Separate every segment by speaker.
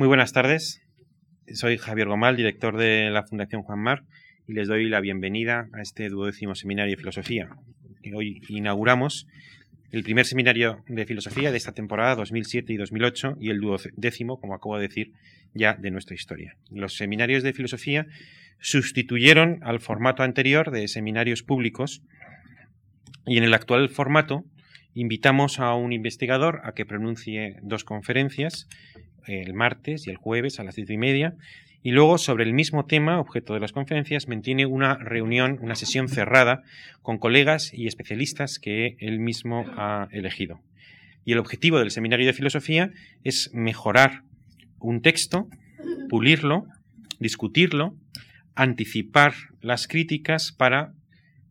Speaker 1: Muy buenas tardes. Soy Javier Gomal, director de la Fundación Juan Mar, y les doy la bienvenida a este duodécimo seminario de filosofía. Hoy inauguramos el primer seminario de filosofía de esta temporada 2007 y 2008 y el duodécimo, como acabo de decir, ya de nuestra historia. Los seminarios de filosofía sustituyeron al formato anterior de seminarios públicos y en el actual formato invitamos a un investigador a que pronuncie dos conferencias el martes y el jueves a las diez y media. Y luego, sobre el mismo tema, objeto de las conferencias, mantiene una reunión, una sesión cerrada con colegas y especialistas que él mismo ha elegido. Y el objetivo del seminario de filosofía es mejorar un texto, pulirlo, discutirlo, anticipar las críticas para,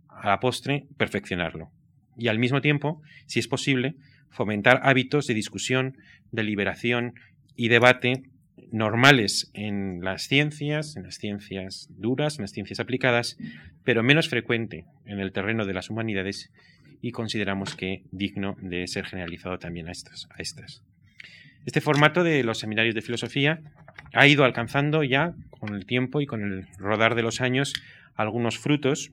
Speaker 1: a la postre, perfeccionarlo. Y al mismo tiempo, si es posible, fomentar hábitos de discusión, deliberación y debate normales en las ciencias, en las ciencias duras, en las ciencias aplicadas, pero menos frecuente en el terreno de las humanidades y consideramos que digno de ser generalizado también a estas. A estas. Este formato de los seminarios de filosofía ha ido alcanzando ya con el tiempo y con el rodar de los años algunos frutos,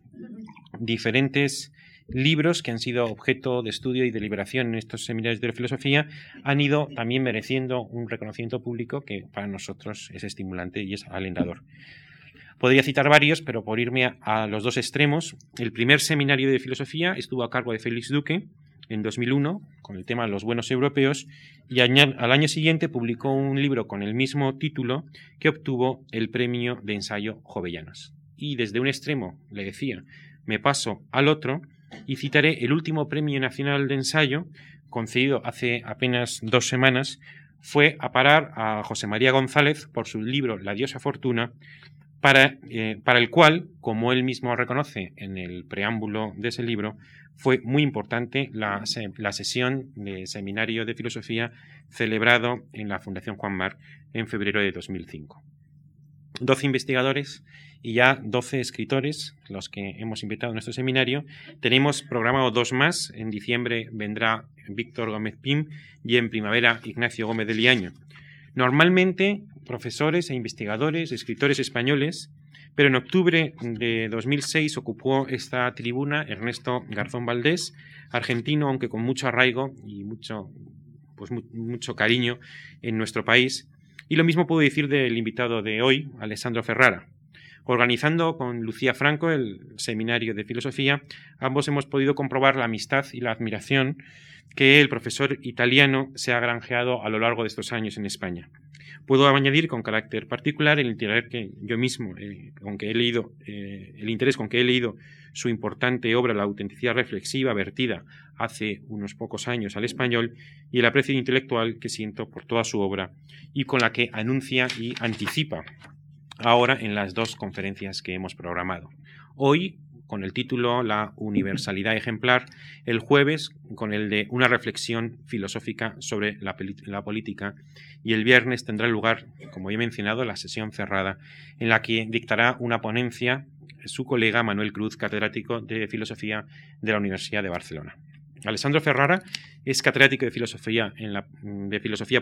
Speaker 1: diferentes libros que han sido objeto de estudio y deliberación en estos seminarios de filosofía han ido también mereciendo un reconocimiento público que para nosotros es estimulante y es alentador. Podría citar varios, pero por irme a, los dos extremos, el primer seminario de filosofía estuvo a cargo de Félix Duque en 2001 con el tema Los buenos europeos y al año siguiente publicó un libro con el mismo título que obtuvo el premio de ensayo Jovellanos. Y desde un extremo, le decía, me paso al otro y citaré el último premio nacional de ensayo, concedido hace apenas dos semanas, fue a parar a José María González por su libro La diosa fortuna, para, eh, para, el cual, como él mismo reconoce en el preámbulo de ese libro, fue muy importante la, la, sesión de seminario de filosofía celebrado en la Fundación Juan Mar en febrero de 2005. Doce investigadores y ya 12 escritores, los que hemos invitado a nuestro seminario. Tenemos programado dos más. En diciembre vendrá Víctor Gómez Pim y en primavera Ignacio Gómez de Liaño. Normalmente profesores e investigadores, escritores españoles, pero en octubre de 2006 ocupó esta tribuna Ernesto Garzón Valdés, argentino, aunque con mucho arraigo y mucho, pues, mucho cariño en nuestro país. Y lo mismo puedo decir del invitado de hoy, Alessandro Ferrara. Organizando con Lucía Franco el seminario de filosofía, ambos hemos podido comprobar la amistad y la admiración que el profesor italiano se ha granjeado a lo largo de estos años en España. Puedo añadir con carácter particular el interés que yo mismo, eh, he leído, eh, el interés con que he leído su importante obra La autenticidad reflexiva vertida hace unos pocos años al español y el aprecio intelectual que siento por toda su obra y con la que anuncia y anticipa ahora en las dos conferencias que hemos programado. Hoy con el título La universalidad ejemplar, el jueves con el de una reflexión filosófica sobre la, política y el viernes tendrá lugar, como he mencionado, la sesión cerrada en la que dictará una ponencia su colega Manuel Cruz, catedrático de filosofía de la Universidad de Barcelona. Alessandro Ferrara es catedrático de filosofía,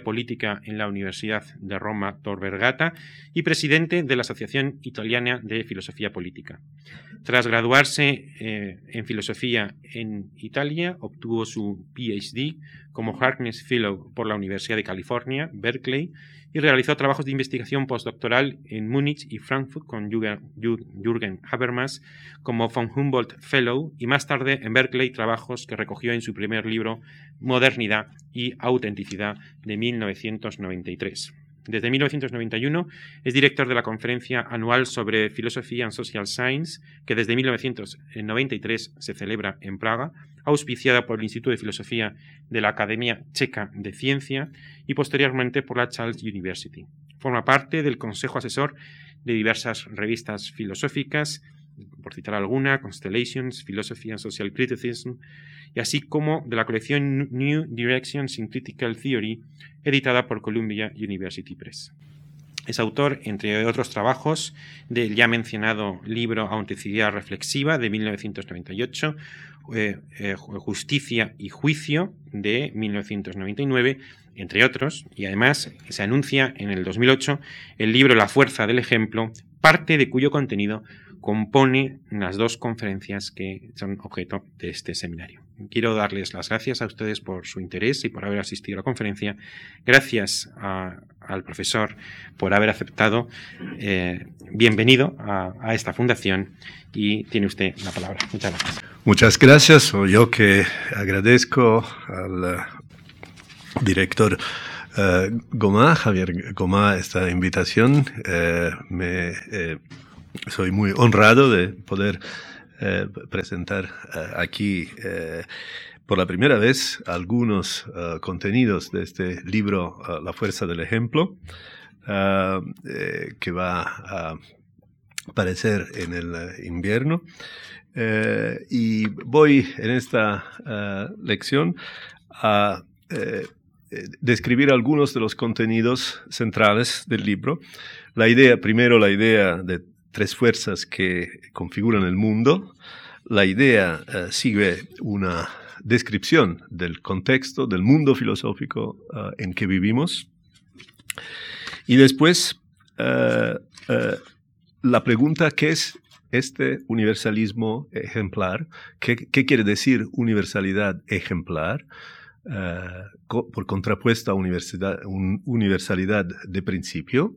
Speaker 1: política en la Universidad de Roma Tor Vergata y presidente de la Asociación Italiana de Filosofía Política. Tras graduarse eh, en filosofía en Italia, obtuvo su PhD como Harkness Fellow por la Universidad de California, Berkeley, y realizó trabajos de investigación postdoctoral en Múnich y Frankfurt con Jürgen Habermas como von Humboldt Fellow y más tarde en Berkeley trabajos que recogió en su primer libro Modernidad y Autenticidad de 1993. Desde 1991 es director de la conferencia anual sobre Filosofía and Social Science, que desde 1993 se celebra en Praga, auspiciada por el Instituto de Filosofía de la Academia Checa de Ciencia y posteriormente por la Charles University. Forma parte del Consejo Asesor de diversas revistas filosóficas, por citar alguna, Constellations, Philosophy and Social Criticism, y así como de la colección New Directions in Critical Theory, editada por Columbia University Press. Es autor, entre otros trabajos, del ya mencionado libro Autenticidad Reflexiva de 1998, eh, eh, Justicia y Juicio de 1999, entre otros, y además se anuncia en el 2008 el libro La Fuerza del Ejemplo, parte de cuyo contenido compone las dos conferencias que son objeto de este seminario. Quiero darles las gracias a ustedes por su interés y por haber asistido a la conferencia. Gracias al profesor por haber aceptado. Eh, bienvenido a, esta fundación y tiene usted la palabra. Muchas gracias.
Speaker 2: Muchas gracias. Yo que agradezco al eh, director uh, Gomá, Javier Gomá, esta invitación. me soy muy honrado de poder eh, presentar eh, aquí eh, por la primera vez algunos contenidos de este libro La fuerza del ejemplo, que va a aparecer en el invierno. y voy en esta lección a describir algunos de los contenidos centrales del libro. La idea, primero la idea de tres fuerzas que configuran el mundo. La idea eh, sigue una descripción del contexto, del mundo filosófico eh, en que vivimos. Y después, eh, la pregunta, ¿qué es este universalismo ejemplar? ¿Qué, quiere decir universalidad ejemplar? por contrapuesta a universalidad de principio.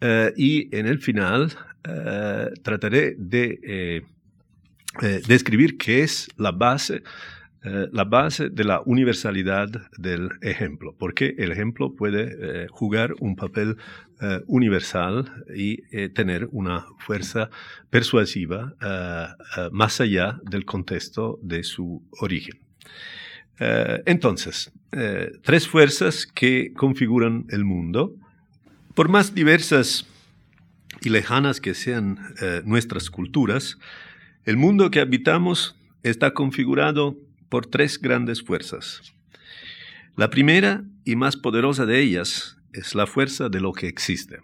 Speaker 2: Y en el final, eh, trataré de eh, eh, describir qué es la base, la base de la universalidad del ejemplo, porque el ejemplo puede jugar un papel universal y tener una fuerza persuasiva más allá del contexto de su origen. entonces, tres fuerzas que configuran el mundo, por más diversas y lejanas que sean eh, nuestras culturas, el mundo que habitamos está configurado por tres grandes fuerzas. La primera y más poderosa de ellas es la fuerza de lo que existe,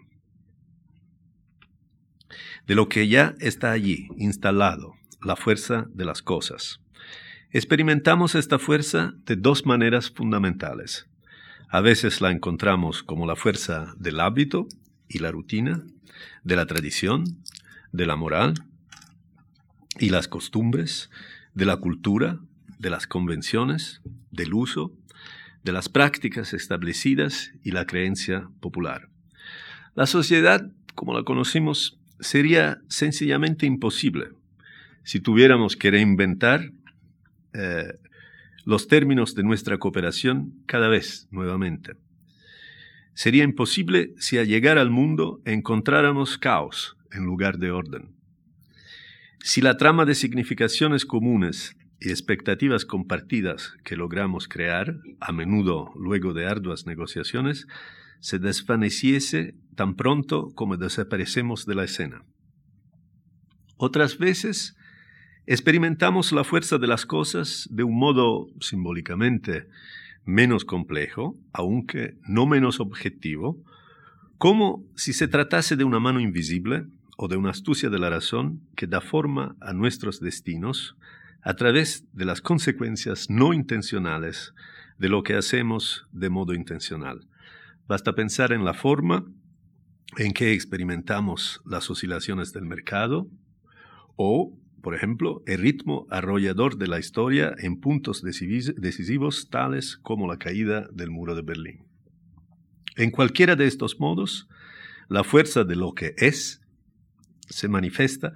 Speaker 2: de lo que ya está allí, instalado, la fuerza de las cosas. Experimentamos esta fuerza de dos maneras fundamentales. A veces la encontramos como la fuerza del hábito y la rutina, de la tradición, de la moral y las costumbres, de la cultura, de las convenciones, del uso, de las prácticas establecidas y la creencia popular. La sociedad, como la conocimos, sería sencillamente imposible si tuviéramos que reinventar eh, los términos de nuestra cooperación cada vez nuevamente. Sería imposible si al llegar al mundo encontráramos caos en lugar de orden. Si la trama de significaciones comunes y expectativas compartidas que logramos crear, a menudo luego de arduas negociaciones, se desvaneciese tan pronto como desaparecemos de la escena. Otras veces experimentamos la fuerza de las cosas de un modo simbólicamente menos complejo, aunque no menos objetivo, como si se tratase de una mano invisible o de una astucia de la razón que da forma a nuestros destinos a través de las consecuencias no intencionales de lo que hacemos de modo intencional. Basta pensar en la forma en que experimentamos las oscilaciones del mercado o por ejemplo, el ritmo arrollador de la historia en puntos decisivos tales como la caída del muro de Berlín. En cualquiera de estos modos, la fuerza de lo que es se manifiesta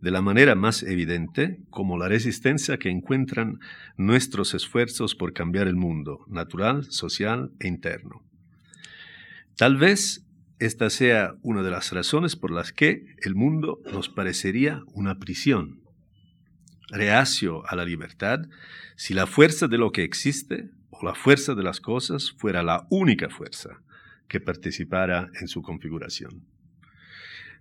Speaker 2: de la manera más evidente como la resistencia que encuentran nuestros esfuerzos por cambiar el mundo, natural, social e interno. Tal vez esta sea una de las razones por las que el mundo nos parecería una prisión, reacio a la libertad si la fuerza de lo que existe o la fuerza de las cosas fuera la única fuerza que participara en su configuración.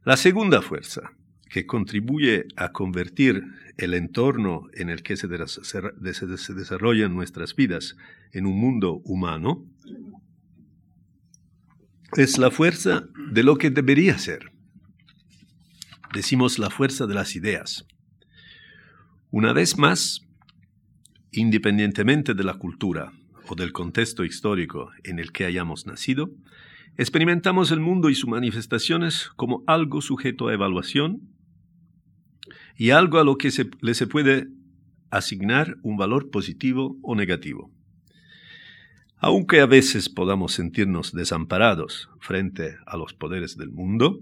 Speaker 2: La segunda fuerza, que contribuye a convertir el entorno en el que se, desarrollan nuestras vidas en un mundo humano, es la fuerza de lo que debería ser. Decimos la fuerza de las ideas. Una vez más, independientemente de la cultura o del contexto histórico en el que hayamos nacido, experimentamos el mundo y sus manifestaciones como algo sujeto a evaluación y algo a lo que se, le se puede asignar un valor positivo o negativo. Aunque a veces podamos sentirnos desamparados frente a los poderes del mundo,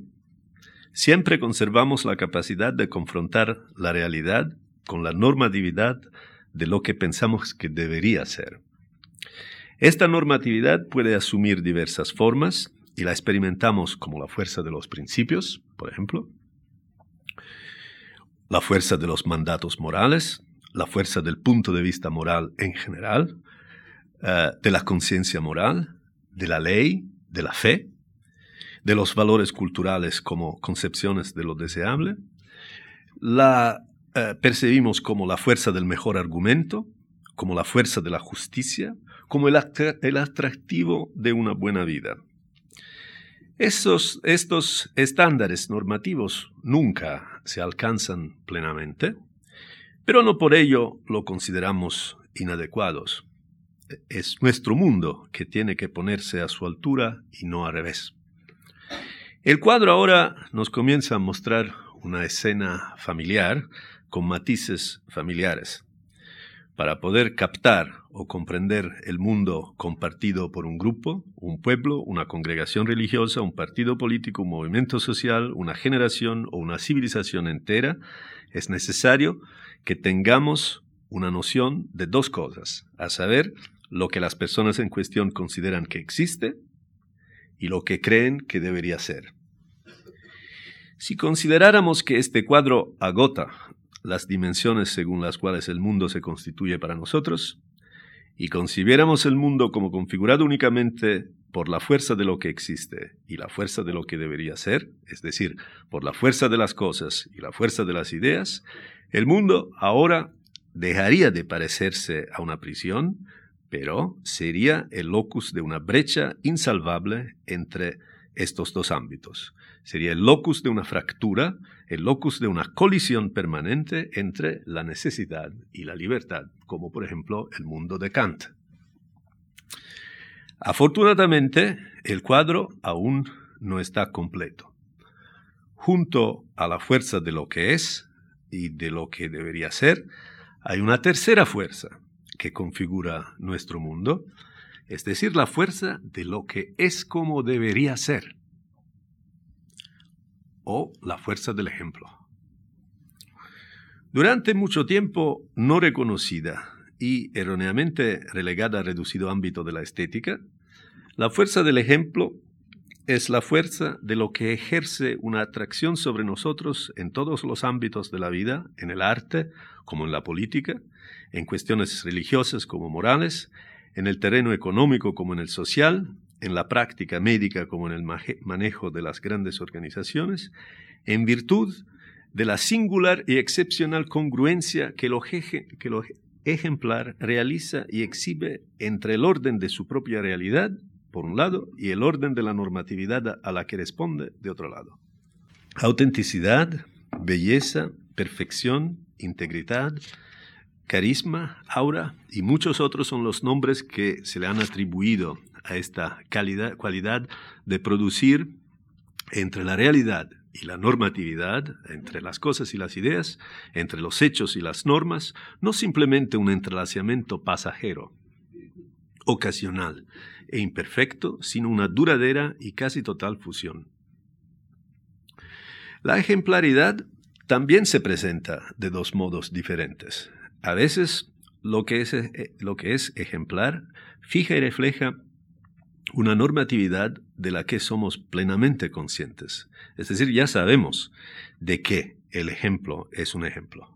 Speaker 2: siempre conservamos la capacidad de confrontar la realidad con la normatividad de lo que pensamos que debería ser. Esta normatividad puede asumir diversas formas y la experimentamos como la fuerza de los principios, por ejemplo, la fuerza de los mandatos morales, la fuerza del punto de vista moral en general, eh, de la conciencia moral, de la ley, de la fe, de los valores culturales como concepciones de lo deseable. La eh, percibimos como la fuerza del mejor argumento, como la fuerza de la justicia, como el, atractivo de una buena vida. estos estándares normativos nunca se alcanzan plenamente, pero no por ello lo consideramos inadecuados es nuestro mundo que tiene que ponerse a su altura y no al revés. El cuadro ahora nos comienza a mostrar una escena familiar con matices familiares. Para poder captar o comprender el mundo compartido por un grupo, un pueblo, una congregación religiosa, un partido político, un movimiento social, una generación o una civilización entera, es necesario que tengamos una noción de dos cosas, a saber, lo que las personas en cuestión consideran que existe y lo que creen que debería ser. Si consideráramos que este cuadro agota las dimensiones según las cuales el mundo se constituye para nosotros, y concibiéramos el mundo como configurado únicamente por la fuerza de lo que existe y la fuerza de lo que debería ser, es decir, por la fuerza de las cosas y la fuerza de las ideas, el mundo ahora dejaría de parecerse a una prisión pero sería el locus de una brecha insalvable entre estos dos ámbitos. Sería el locus de una fractura, el locus de una colisión permanente entre la necesidad y la libertad, como por ejemplo el mundo de Kant. Afortunadamente, el cuadro aún no está completo. Junto a la fuerza de lo que es y de lo que debería ser, hay una tercera fuerza, que configura nuestro mundo, es decir, la fuerza de lo que es como debería ser, o la fuerza del ejemplo. Durante mucho tiempo no reconocida y erróneamente relegada al reducido ámbito de la estética, la fuerza del ejemplo es la fuerza de lo que ejerce una atracción sobre nosotros en todos los ámbitos de la vida, en el arte como en la política, en cuestiones religiosas como morales, en el terreno económico como en el social, en la práctica médica como en el manejo de las grandes organizaciones, en virtud de la singular y excepcional congruencia que lo, ejemplar realiza y exhibe entre el orden de su propia realidad, por un lado, y el orden de la normatividad a la que responde, de otro lado. Autenticidad, belleza, perfección, integridad, Carisma, aura y muchos otros son los nombres que se le han atribuido a esta calidad, cualidad de producir entre la realidad y la normatividad, entre las cosas y las ideas, entre los hechos y las normas, no simplemente un entrelazamiento pasajero, ocasional e imperfecto, sino una duradera y casi total fusión. La ejemplaridad también se presenta de dos modos diferentes. A veces lo que es, eh, lo que es ejemplar fija y refleja una normatividad de la que somos plenamente conscientes. Es decir, ya sabemos de qué el ejemplo es un ejemplo.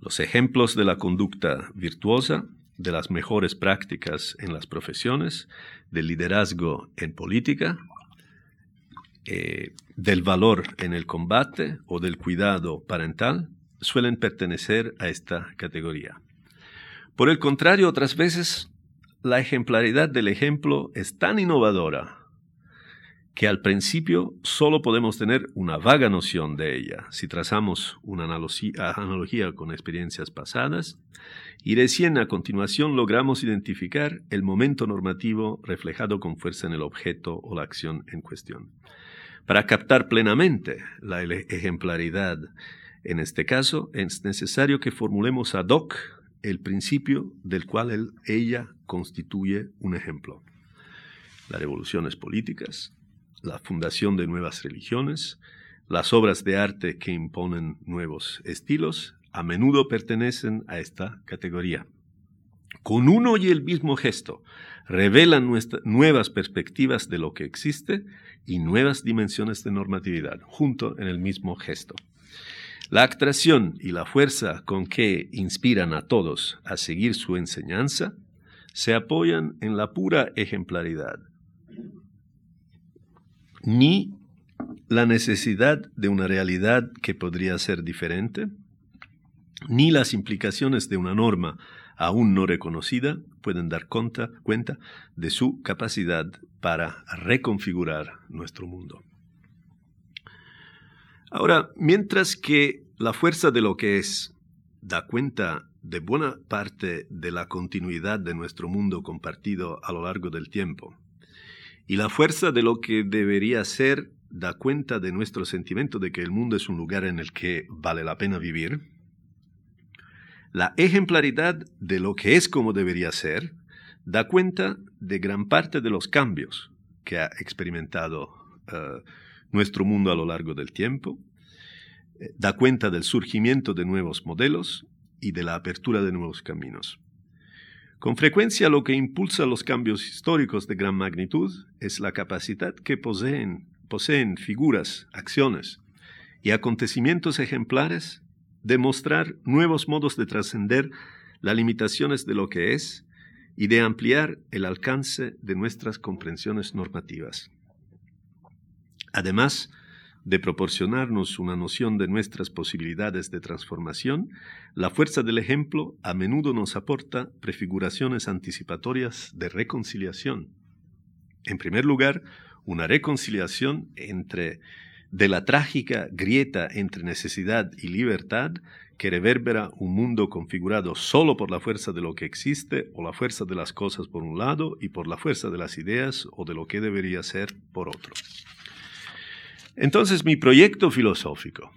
Speaker 2: Los ejemplos de la conducta virtuosa, de las mejores prácticas en las profesiones, del liderazgo en política, eh, del valor en el combate o del cuidado parental, suelen pertenecer a esta categoría. Por el contrario, otras veces la ejemplaridad del ejemplo es tan innovadora que al principio solo podemos tener una vaga noción de ella si trazamos una analogía, con experiencias pasadas y recién a continuación logramos identificar el momento normativo reflejado con fuerza en el objeto o la acción en cuestión. Para captar plenamente la ejemplaridad en este caso, es necesario que formulemos ad hoc el principio del cual ella constituye un ejemplo. Las revoluciones políticas, la fundación de nuevas religiones, las obras de arte que imponen nuevos estilos, a menudo pertenecen a esta categoría. Con uno y el mismo gesto, revelan nuevas perspectivas de lo que existe y nuevas dimensiones de normatividad, junto en el mismo gesto. La atracción y la fuerza con que inspiran a todos a seguir su enseñanza se apoyan en la pura ejemplaridad, ni la necesidad de una realidad que podría ser diferente, ni las implicaciones de una norma aún no reconocida pueden dar cuenta, de su capacidad para reconfigurar nuestro mundo. Ahora, mientras que la fuerza de lo que es da cuenta de buena parte de la continuidad de nuestro mundo compartido a lo largo del tiempo, y la fuerza de lo que debería ser da cuenta de nuestro sentimiento de que el mundo es un lugar en el que vale la pena vivir, la ejemplaridad de lo que es como debería ser da cuenta de gran parte de los cambios que ha experimentado uh, nuestro mundo a lo largo del tiempo, eh, da cuenta del surgimiento de nuevos modelos y de la apertura de nuevos caminos. Con frecuencia lo que impulsa los cambios históricos de gran magnitud es la capacidad que poseen, poseen figuras, acciones y acontecimientos ejemplares de mostrar nuevos modos de trascender las limitaciones de lo que es y de ampliar el alcance de nuestras comprensiones normativas. Además, de proporcionarnos una noción de nuestras posibilidades de transformación, la fuerza del ejemplo a menudo nos aporta prefiguraciones anticipatorias de reconciliación. En primer lugar, una reconciliación entre de la trágica grieta entre necesidad y libertad que reverbera un mundo configurado solo por la fuerza de lo que existe o la fuerza de las cosas por un lado y por la fuerza de las ideas o de lo que debería ser por otro. Entonces mi proyecto filosófico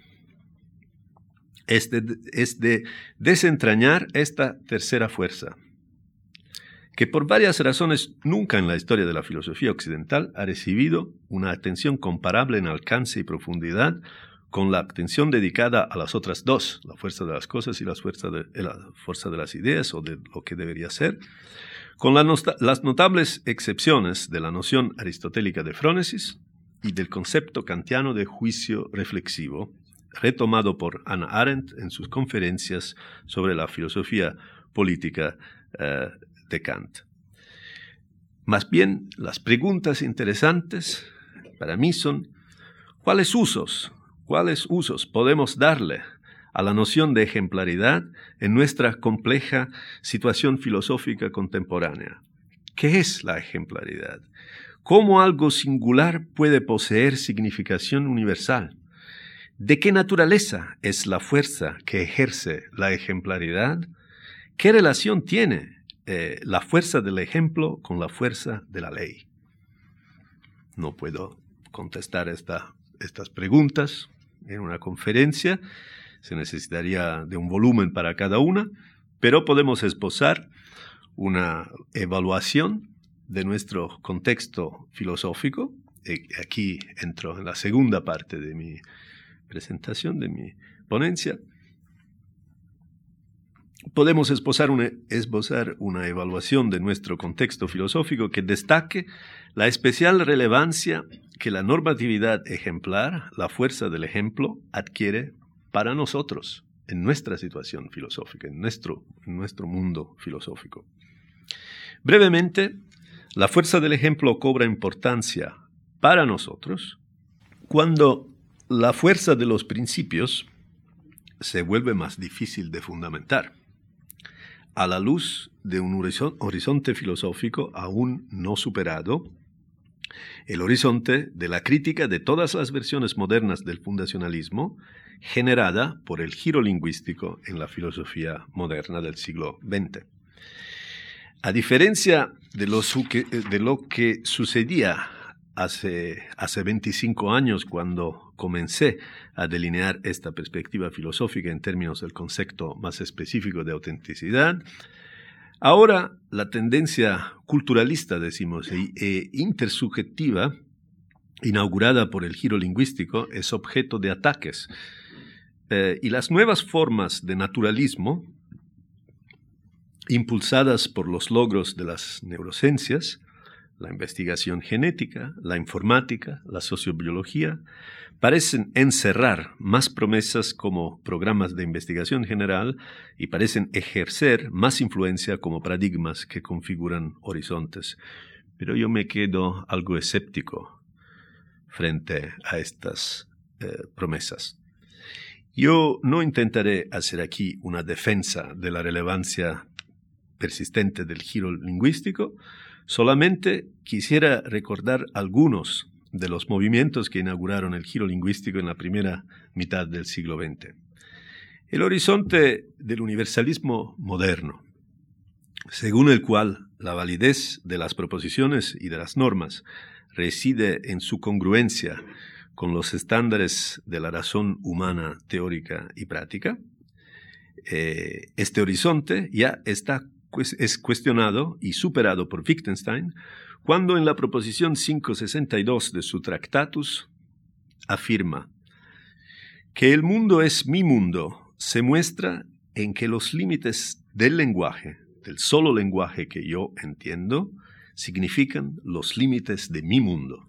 Speaker 2: es de, desentrañar esta tercera fuerza, que por varias razones nunca en la historia de la filosofía occidental ha recibido una atención comparable en alcance y profundidad con la atención dedicada a las otras dos, la fuerza de las cosas y la fuerza de, las ideas o de lo que debería ser, con las notables excepciones de la noción aristotélica de frónesis, y del concepto kantiano de juicio reflexivo, retomado por Anna Arendt en sus conferencias sobre la filosofía política eh, de Kant. Más bien, las preguntas interesantes para mí son, ¿cuáles usos, cuáles usos podemos darle a la noción de ejemplaridad en nuestra compleja situación filosófica contemporánea? ¿Qué es la ejemplaridad? ¿Cómo algo singular puede poseer significación universal? ¿De qué naturaleza es la fuerza que ejerce la ejemplaridad? ¿Qué relación tiene eh, la fuerza del ejemplo con la fuerza de la ley? No puedo contestar estas preguntas en una conferencia, se necesitaría de un volumen para cada una, pero podemos esbozar una evaluación de nuestro contexto filosófico. Eh, aquí entro en la segunda parte de mi presentación, de mi ponencia. Podemos esbozar una, evaluación de nuestro contexto filosófico que destaque la especial relevancia que la normatividad ejemplar, la fuerza del ejemplo, adquiere para nosotros en nuestra situación filosófica, en nuestro, en nuestro mundo filosófico. Brevemente, la fuerza del ejemplo cobra importancia para nosotros cuando la fuerza de los principios se vuelve más difícil de fundamentar. a la luz de un horizonte filosófico aún no superado, el horizonte de la crítica de todas las versiones modernas del fundacionalismo generada por el giro lingüístico en la filosofía moderna del siglo XX. A diferencia de lo, que, sucedía hace, hace 25 años cuando comencé a delinear esta perspectiva filosófica en términos del concepto más específico de autenticidad, ahora la tendencia culturalista, decimos, e, e intersubjetiva, inaugurada por el giro lingüístico, es objeto de ataques. Eh, y las nuevas formas de naturalismo, impulsadas por los logros de las neurociencias, la investigación genética, la informática, la sociobiología, parecen encerrar más promesas como programas de investigación general y parecen ejercer más influencia como paradigmas que configuran horizontes. Pero yo me quedo algo escéptico frente a estas eh, promesas. Yo no intentaré hacer aquí una defensa de la relevancia persistente del giro lingüístico, solamente quisiera recordar algunos de los movimientos que inauguraron el giro lingüístico en la primera mitad del siglo XX. El horizonte del universalismo moderno, según el cual la validez de las proposiciones y de las normas reside en su congruencia con los estándares de la razón humana teórica y práctica, eh, este horizonte ya está es cuestionado y superado por Wittgenstein cuando en la proposición 562 de su Tractatus afirma que el mundo es mi mundo se muestra en que los límites del lenguaje, del solo lenguaje que yo entiendo, significan los límites de mi mundo.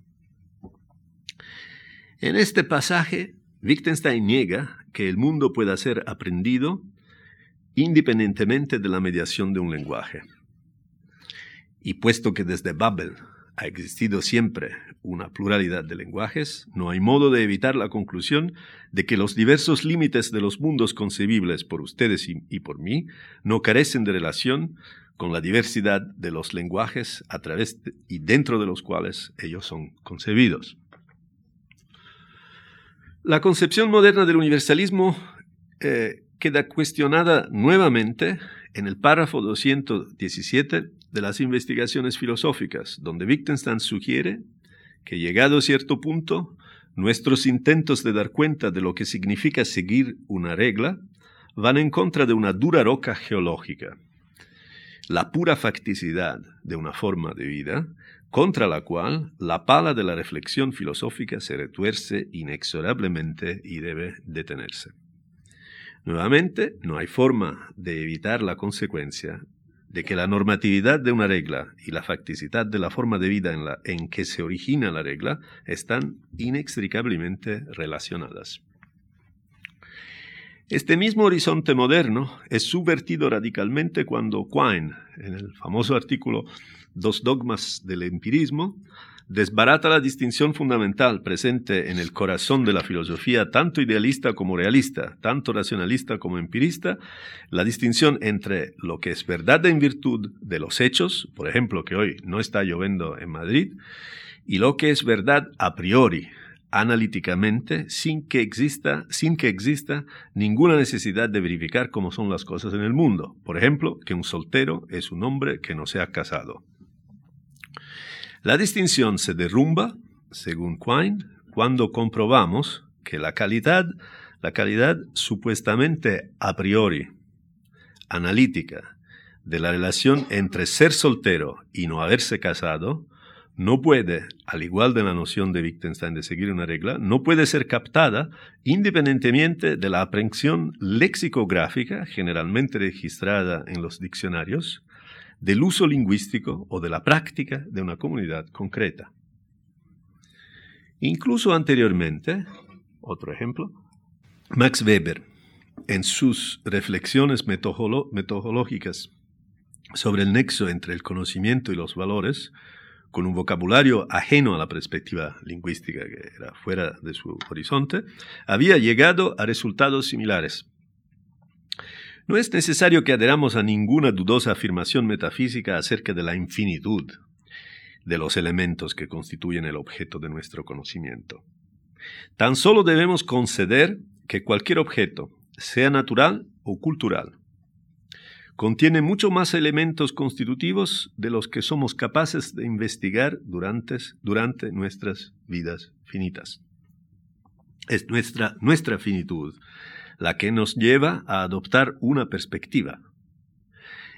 Speaker 2: En este pasaje, Wittgenstein niega que el mundo pueda ser aprendido independientemente de la mediación de un lenguaje. Y puesto que desde Babel ha existido siempre una pluralidad de lenguajes, no hay modo de evitar la conclusión de que los diversos límites de los mundos concebibles por ustedes y, por mí no carecen de relación con la diversidad de los lenguajes a través y dentro de los cuales ellos son concebidos. La concepción moderna del universalismo eh, queda cuestionada nuevamente en el párrafo 217 de las investigaciones filosóficas, donde Wittgenstein sugiere que llegado a cierto punto, nuestros intentos de dar cuenta de lo que significa seguir una regla van en contra de una dura roca geológica, la pura facticidad de una forma de vida, contra la cual la pala de la reflexión filosófica se retuerce inexorablemente y debe detenerse. Nuevamente, no hay forma de evitar la consecuencia de que la normatividad de una regla y la facticidad de la forma de vida en, la, en que se origina la regla están inextricablemente relacionadas. Este mismo horizonte moderno es subvertido radicalmente cuando Quine, en el famoso artículo Dos dogmas del empirismo, desbarata la distinción fundamental presente en el corazón de la filosofía, tanto idealista como realista, tanto racionalista como empirista, la distinción entre lo que es verdad en virtud de los hechos, por ejemplo, que hoy no está lloviendo en Madrid, y lo que es verdad a priori, analíticamente, sin que exista, sin que exista ninguna necesidad de verificar cómo son las cosas en el mundo. Por ejemplo, que un soltero es un hombre que no se ha casado. La distinción se derrumba, según Quine, cuando comprobamos que la calidad, la calidad supuestamente a priori, analítica, de la relación entre ser soltero y no haberse casado, no puede, al igual de la noción de Wittgenstein de seguir una regla, no puede ser captada independientemente de la aprehensión lexicográfica generalmente registrada en los diccionarios del uso lingüístico o de la práctica de una comunidad concreta. Incluso anteriormente, otro ejemplo, Max Weber, en sus reflexiones metodológicas sobre el nexo entre el conocimiento y los valores, con un vocabulario ajeno a la perspectiva lingüística que era fuera de su horizonte, había llegado a resultados similares. No es necesario que adheramos a ninguna dudosa afirmación metafísica acerca de la infinitud de los elementos que constituyen el objeto de nuestro conocimiento. Tan solo debemos conceder que cualquier objeto, sea natural o cultural, contiene mucho más elementos constitutivos de los que somos capaces de investigar durante, nuestras vidas finitas. Es nuestra, nuestra finitud la que nos lleva a adoptar una perspectiva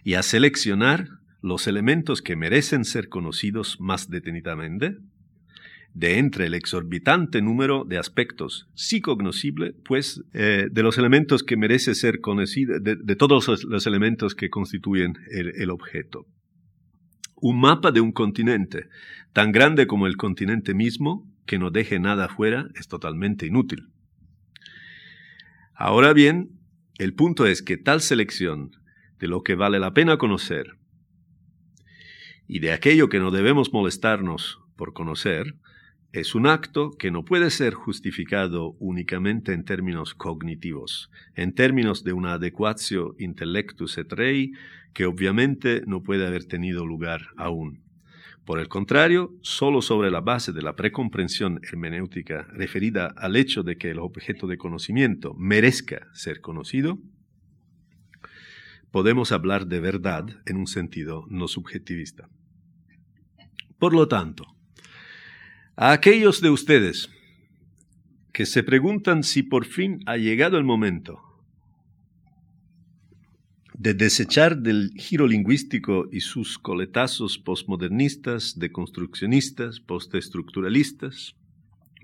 Speaker 2: y a seleccionar los elementos que merecen ser conocidos más detenidamente de entre el exorbitante número de aspectos sí pues eh, de los elementos que merece ser conocido, de, todos los, elementos que constituyen el, objeto. Un mapa de un continente, tan grande como el continente mismo, que no deje nada afuera, es totalmente inútil. Ahora bien, el punto es que tal selección de lo que vale la pena conocer y de aquello que no debemos molestarnos por conocer, es un acto que no puede ser justificado únicamente en términos cognitivos, en términos de una adecuatio intellectus et rei que obviamente no puede haber tenido lugar aún. Por el contrario, solo sobre la base de la precomprensión hermenéutica referida al hecho de que el objeto de conocimiento merezca ser conocido, podemos hablar de verdad en un sentido no subjetivista. Por lo tanto, a aquellos de ustedes que se preguntan si por fin ha llegado el momento de desechar del giro lingüístico y sus coletazos postmodernistas, deconstruccionistas, postestructuralistas,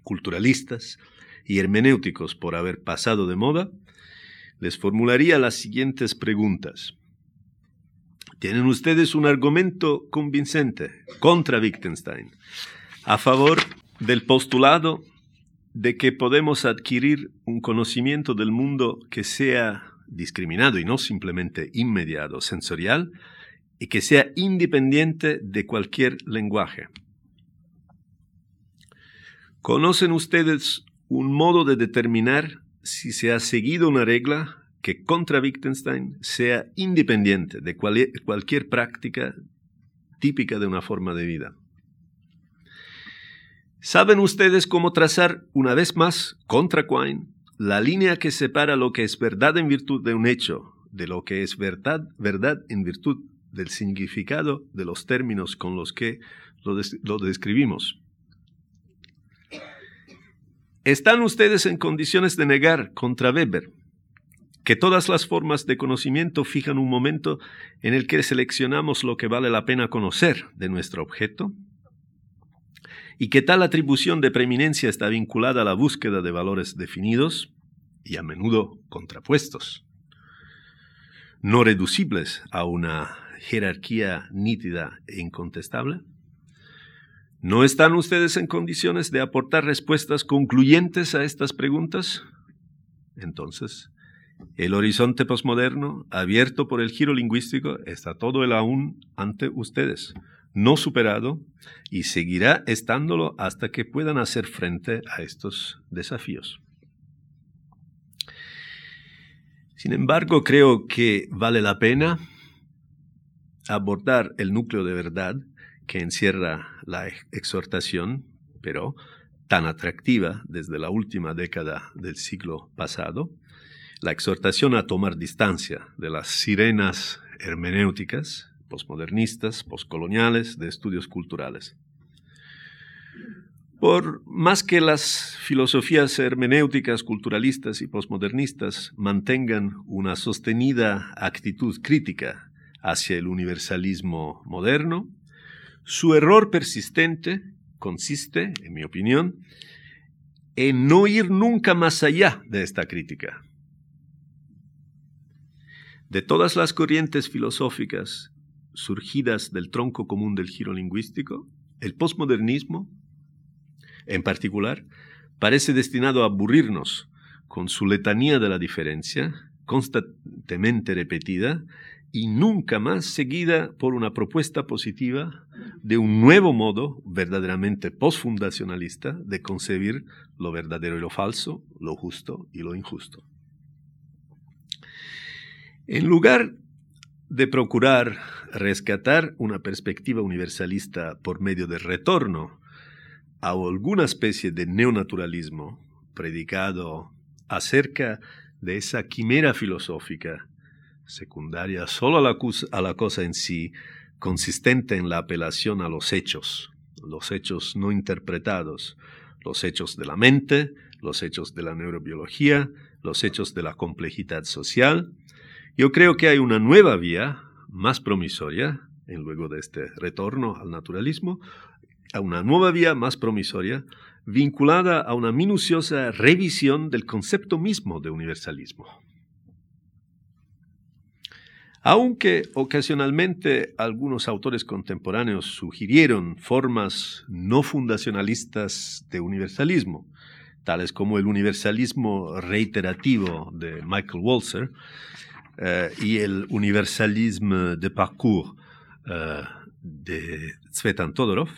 Speaker 2: culturalistas y hermenéuticos por haber pasado de moda, les formularía las siguientes preguntas. ¿Tienen ustedes un argumento convincente contra Wittgenstein? A favor del postulado de que podemos adquirir un conocimiento del mundo que sea discriminado y no simplemente inmediato, sensorial, y que sea independiente de cualquier lenguaje. ¿Conocen ustedes un modo de determinar si se ha seguido una regla que contra Wittgenstein sea independiente de cualquier práctica típica de una forma de vida? ¿Saben ustedes cómo trazar una vez más contra Quine la línea que separa lo que es verdad en virtud de un hecho de lo que es verdad, verdad en virtud del significado de los términos con los que lo, lo describimos? ¿Están ustedes en condiciones de negar contra Weber que todas las formas de conocimiento fijan un momento en el que seleccionamos lo que vale la pena conocer de nuestro objeto? Y que tal atribución de preeminencia está vinculada a la búsqueda de valores definidos y a menudo contrapuestos, no reducibles a una jerarquía nítida e incontestable? ¿No están ustedes en condiciones de aportar respuestas concluyentes a estas preguntas? Entonces, el horizonte posmoderno, abierto por el giro lingüístico, está todo el aún ante ustedes no superado y seguirá estándolo hasta que puedan hacer frente a estos desafíos. Sin embargo, creo que vale la pena abordar el núcleo de verdad que encierra la exhortación, pero tan atractiva desde la última década del siglo pasado, la exhortación a tomar distancia de las sirenas hermenéuticas posmodernistas, poscoloniales, de estudios culturales. Por más que las filosofías hermenéuticas, culturalistas y posmodernistas mantengan una sostenida actitud crítica hacia el universalismo moderno, su error persistente consiste, en mi opinión, en no ir nunca más allá de esta crítica. De todas las corrientes filosóficas surgidas del tronco común del giro lingüístico, el posmodernismo, en particular, parece destinado a aburrirnos con su letanía de la diferencia, constantemente repetida y nunca más seguida por una propuesta positiva de un nuevo modo verdaderamente postfundacionalista de concebir lo verdadero y lo falso, lo justo y lo injusto. En lugar de procurar rescatar una perspectiva universalista por medio del retorno a alguna especie de neonaturalismo predicado acerca de esa quimera filosófica secundaria solo a la, a la cosa en sí, consistente en la apelación a los hechos, los hechos no interpretados, los hechos de la mente, los hechos de la neurobiología, los hechos de la complejidad social. Yo creo que hay una nueva vía más promisoria, en luego de este retorno al naturalismo, a una nueva vía más promisoria, vinculada a una minuciosa revisión del concepto mismo de universalismo. Aunque ocasionalmente algunos autores contemporáneos sugirieron formas no fundacionalistas de universalismo, tales como el universalismo reiterativo de Michael Walzer eh, y el universalismo de parcours eh, de Tsvetan Todorov,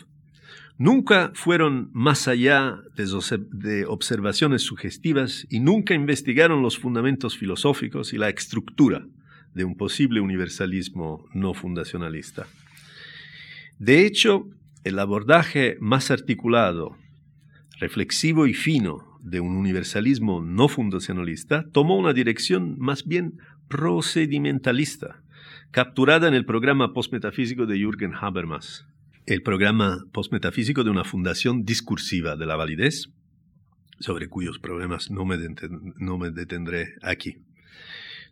Speaker 2: nunca fueron más allá de observaciones sugestivas y nunca investigaron los fundamentos filosóficos y la estructura de un posible universalismo no fundacionalista. De hecho, el abordaje más articulado, reflexivo y fino de un universalismo no fundacionalista tomó una dirección más bien procedimentalista, capturada en el programa postmetafísico de Jürgen Habermas, el programa postmetafísico de una fundación discursiva de la validez, sobre cuyos problemas no me, no me detendré aquí.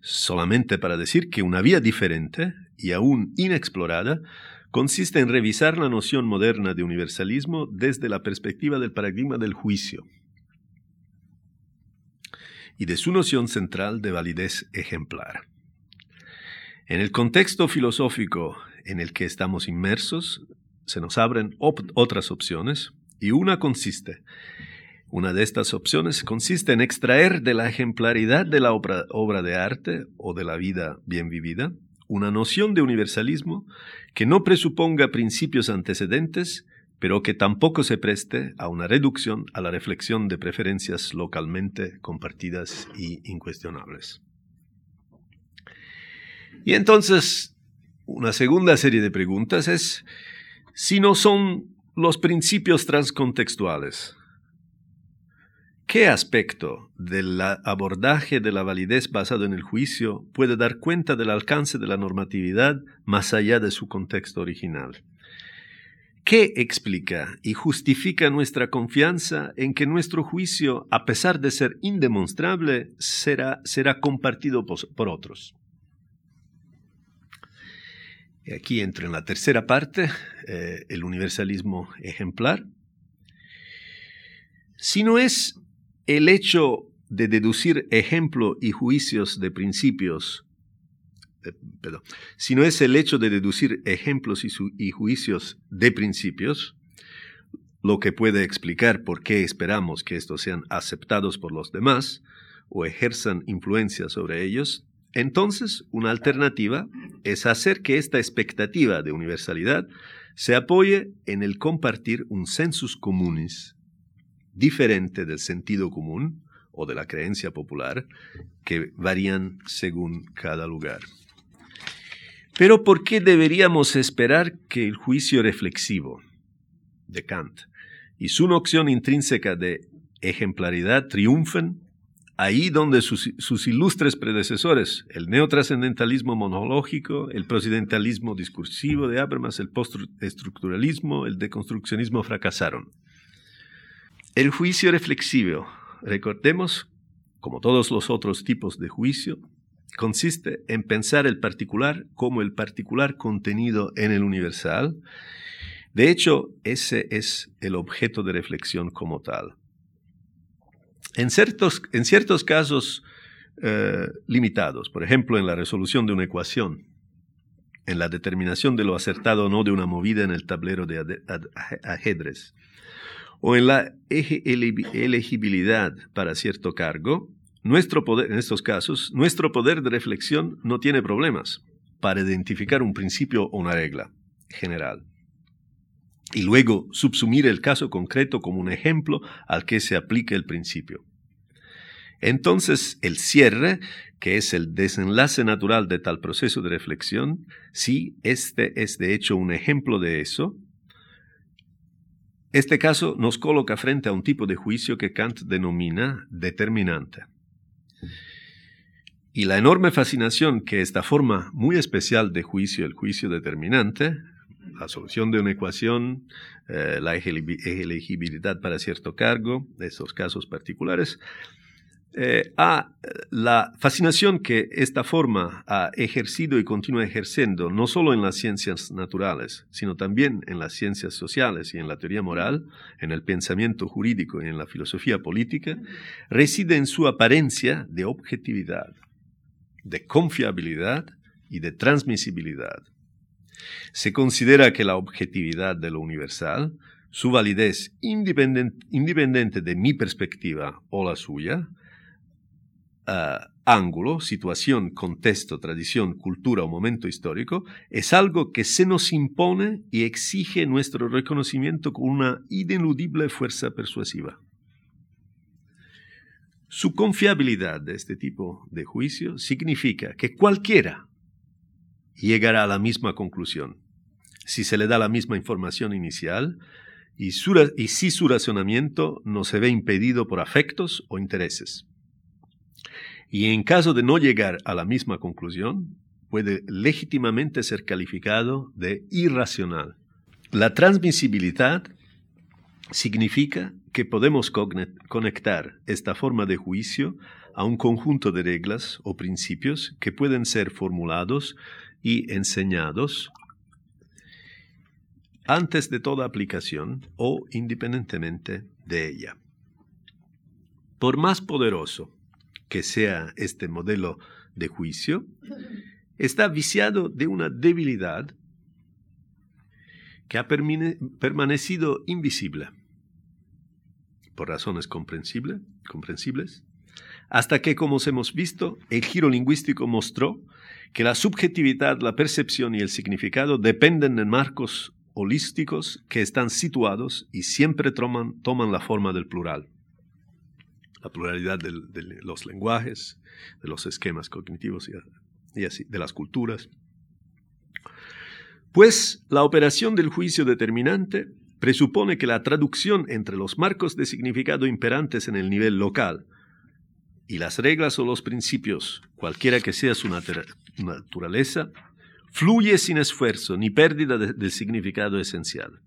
Speaker 2: Solamente para decir que una vía diferente y aún inexplorada consiste en revisar la noción moderna de universalismo desde la perspectiva del paradigma del juicio y de su noción central de validez ejemplar. En el contexto filosófico en el que estamos inmersos, se nos abren otras opciones y una consiste una de estas opciones consiste en extraer de la ejemplaridad de la obra, de arte o de la vida bien vivida una noción de universalismo que no presuponga principios antecedentes, pero que tampoco se preste a una reducción a la reflexión de preferencias localmente compartidas y incuestionables. Y entonces, una segunda serie de preguntas es si no son los principios transcontextuales ¿Qué aspecto del abordaje de la validez basado en el juicio puede dar cuenta del alcance de la normatividad más allá de su contexto original? ¿Qué explica y justifica nuestra confianza en que nuestro juicio, a pesar de ser indemostrable, será, será compartido por, otros? Y aquí entro en la tercera parte, eh, el universalismo ejemplar. Si no es el hecho de deducir ejemplo y juicios de principios, perdón, si no es el hecho de deducir ejemplos y, juicios de principios, lo que puede explicar por qué esperamos que estos sean aceptados por los demás o ejerzan influencia sobre ellos, entonces una alternativa es hacer que esta expectativa de universalidad se apoye en el compartir un sensus communis diferente del sentido común o de la creencia popular que varían según cada lugar. Pero ¿por qué deberíamos esperar que el juicio reflexivo de Kant y su noción intrínseca de ejemplaridad triunfen ahí donde sus, ilustres predecesores, el neotrascendentalismo monológico, el procedentalismo discursivo de Habermas, el postestructuralismo, el deconstruccionismo fracasaron? El juicio reflexivo, recordemos, como todos los otros tipos de juicio, consiste en pensar el particular como el particular contenido en el universal. De hecho, ese es el objeto de reflexión como tal. En ciertos, en ciertos casos eh, limitados, por ejemplo, en la resolución de una ecuación, en la determinación de lo acertado o no de una movida en el tablero de ajedrez, o en la elegibilidad para cierto cargo, nuestro poder, en estos casos, nuestro poder de reflexión no tiene problemas para identificar un principio o una regla general y luego subsumir el caso concreto como un ejemplo al que se aplique el principio. Entonces, el cierre, que es el desenlace natural de tal proceso de reflexión, sí, este es de hecho un ejemplo de eso. Este caso nos coloca frente a un tipo de juicio que Kant denomina determinante. Y la enorme fascinación que esta forma muy especial de juicio, el juicio determinante, la solución de una ecuación, eh, la elegibilidad para cierto cargo, esos casos particulares, eh, a la fascinación que esta forma ha ejercido y continúa ejerciendo, no solo en las ciencias naturales, sino también en las ciencias sociales y en la teoría moral, en el pensamiento jurídico y en la filosofía política, reside en su apariencia de objetividad, de confiabilidad y de transmisibilidad. Se considera que la objetividad de lo universal, su validez independiente de mi perspectiva o la suya, eh, ángulo, situación, contexto, tradición, cultura o momento histórico, es algo que se nos impone y exige nuestro reconocimiento con una ineludible fuerza persuasiva. Su confiabilidad de este tipo de juicio significa que cualquiera llegará a la misma conclusión si se le da la misma información inicial y, y si su razonamiento no se ve impedido por afectos o intereses y en caso de no llegar a la misma conclusión, puede legítimamente ser calificado de irracional. La transmisibilidad significa que podemos conectar esta forma de juicio a un conjunto de reglas o principios que pueden ser formulados y enseñados antes de toda aplicación o independientemente de ella. Por más poderoso que sea este modelo de juicio, está viciado de una debilidad que ha permanecido invisible, por razones comprensibles, hasta que, como hemos visto, el giro lingüístico mostró que la subjetividad, la percepción y el significado dependen de marcos holísticos que están situados y siempre toman la forma del plural la pluralidad de, los lenguajes, de los esquemas cognitivos y, así, de las culturas. Pues la operación del juicio determinante presupone que la traducción entre los marcos de significado imperantes en el nivel local y las reglas o los principios, cualquiera que sea su naturaleza, fluye sin esfuerzo ni pérdida del significado esencial.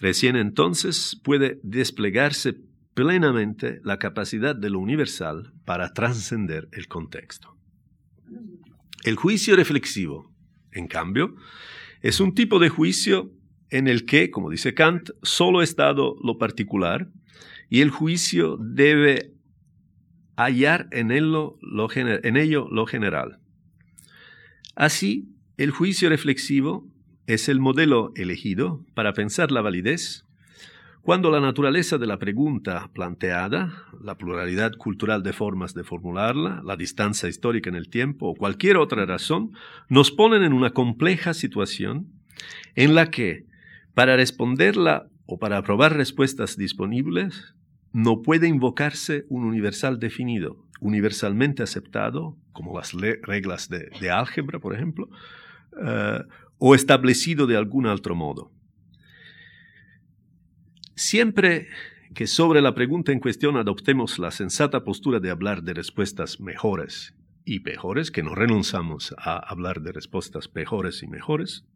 Speaker 2: Recién entonces puede desplegarse plenamente la capacidad de lo universal para trascender el contexto. El juicio reflexivo, en cambio, es un tipo de juicio en el que, como dice Kant, solo ha estado lo particular y el juicio debe hallar en ello lo general. Así, el juicio reflexivo es el modelo elegido para pensar la validez cuando la naturaleza de la pregunta planteada, la pluralidad cultural de formas de formularla, la distancia histórica en el tiempo o cualquier otra razón, nos ponen en una compleja situación en la que, para responderla o para aprobar respuestas disponibles, no puede invocarse un universal definido, universalmente aceptado, como las reglas de, álgebra, por ejemplo, eh, o establecido de algún otro modo. Siempre que sobre la pregunta en cuestión adoptemos la sensata postura de hablar de respuestas mejores y mejores, que no renunciamos a hablar de respuestas mejores y mejores,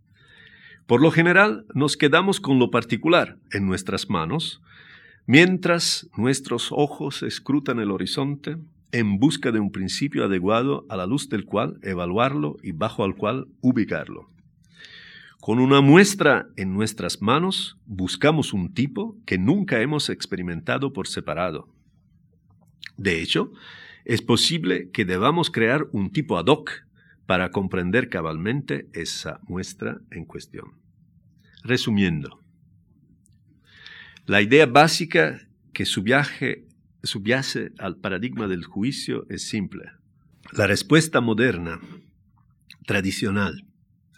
Speaker 2: por lo general nos quedamos con lo particular en nuestras manos, mientras nuestros ojos escrutan el horizonte en busca de un principio adecuado a la luz del cual evaluarlo y bajo al cual ubicarlo. Con una muestra en nuestras manos buscamos un tipo que nunca hemos experimentado por separado. De hecho, es posible que debamos crear un tipo ad hoc para comprender cabalmente esa muestra en cuestión. Resumiendo, la idea básica que subyace al paradigma del juicio es simple. La respuesta moderna, tradicional,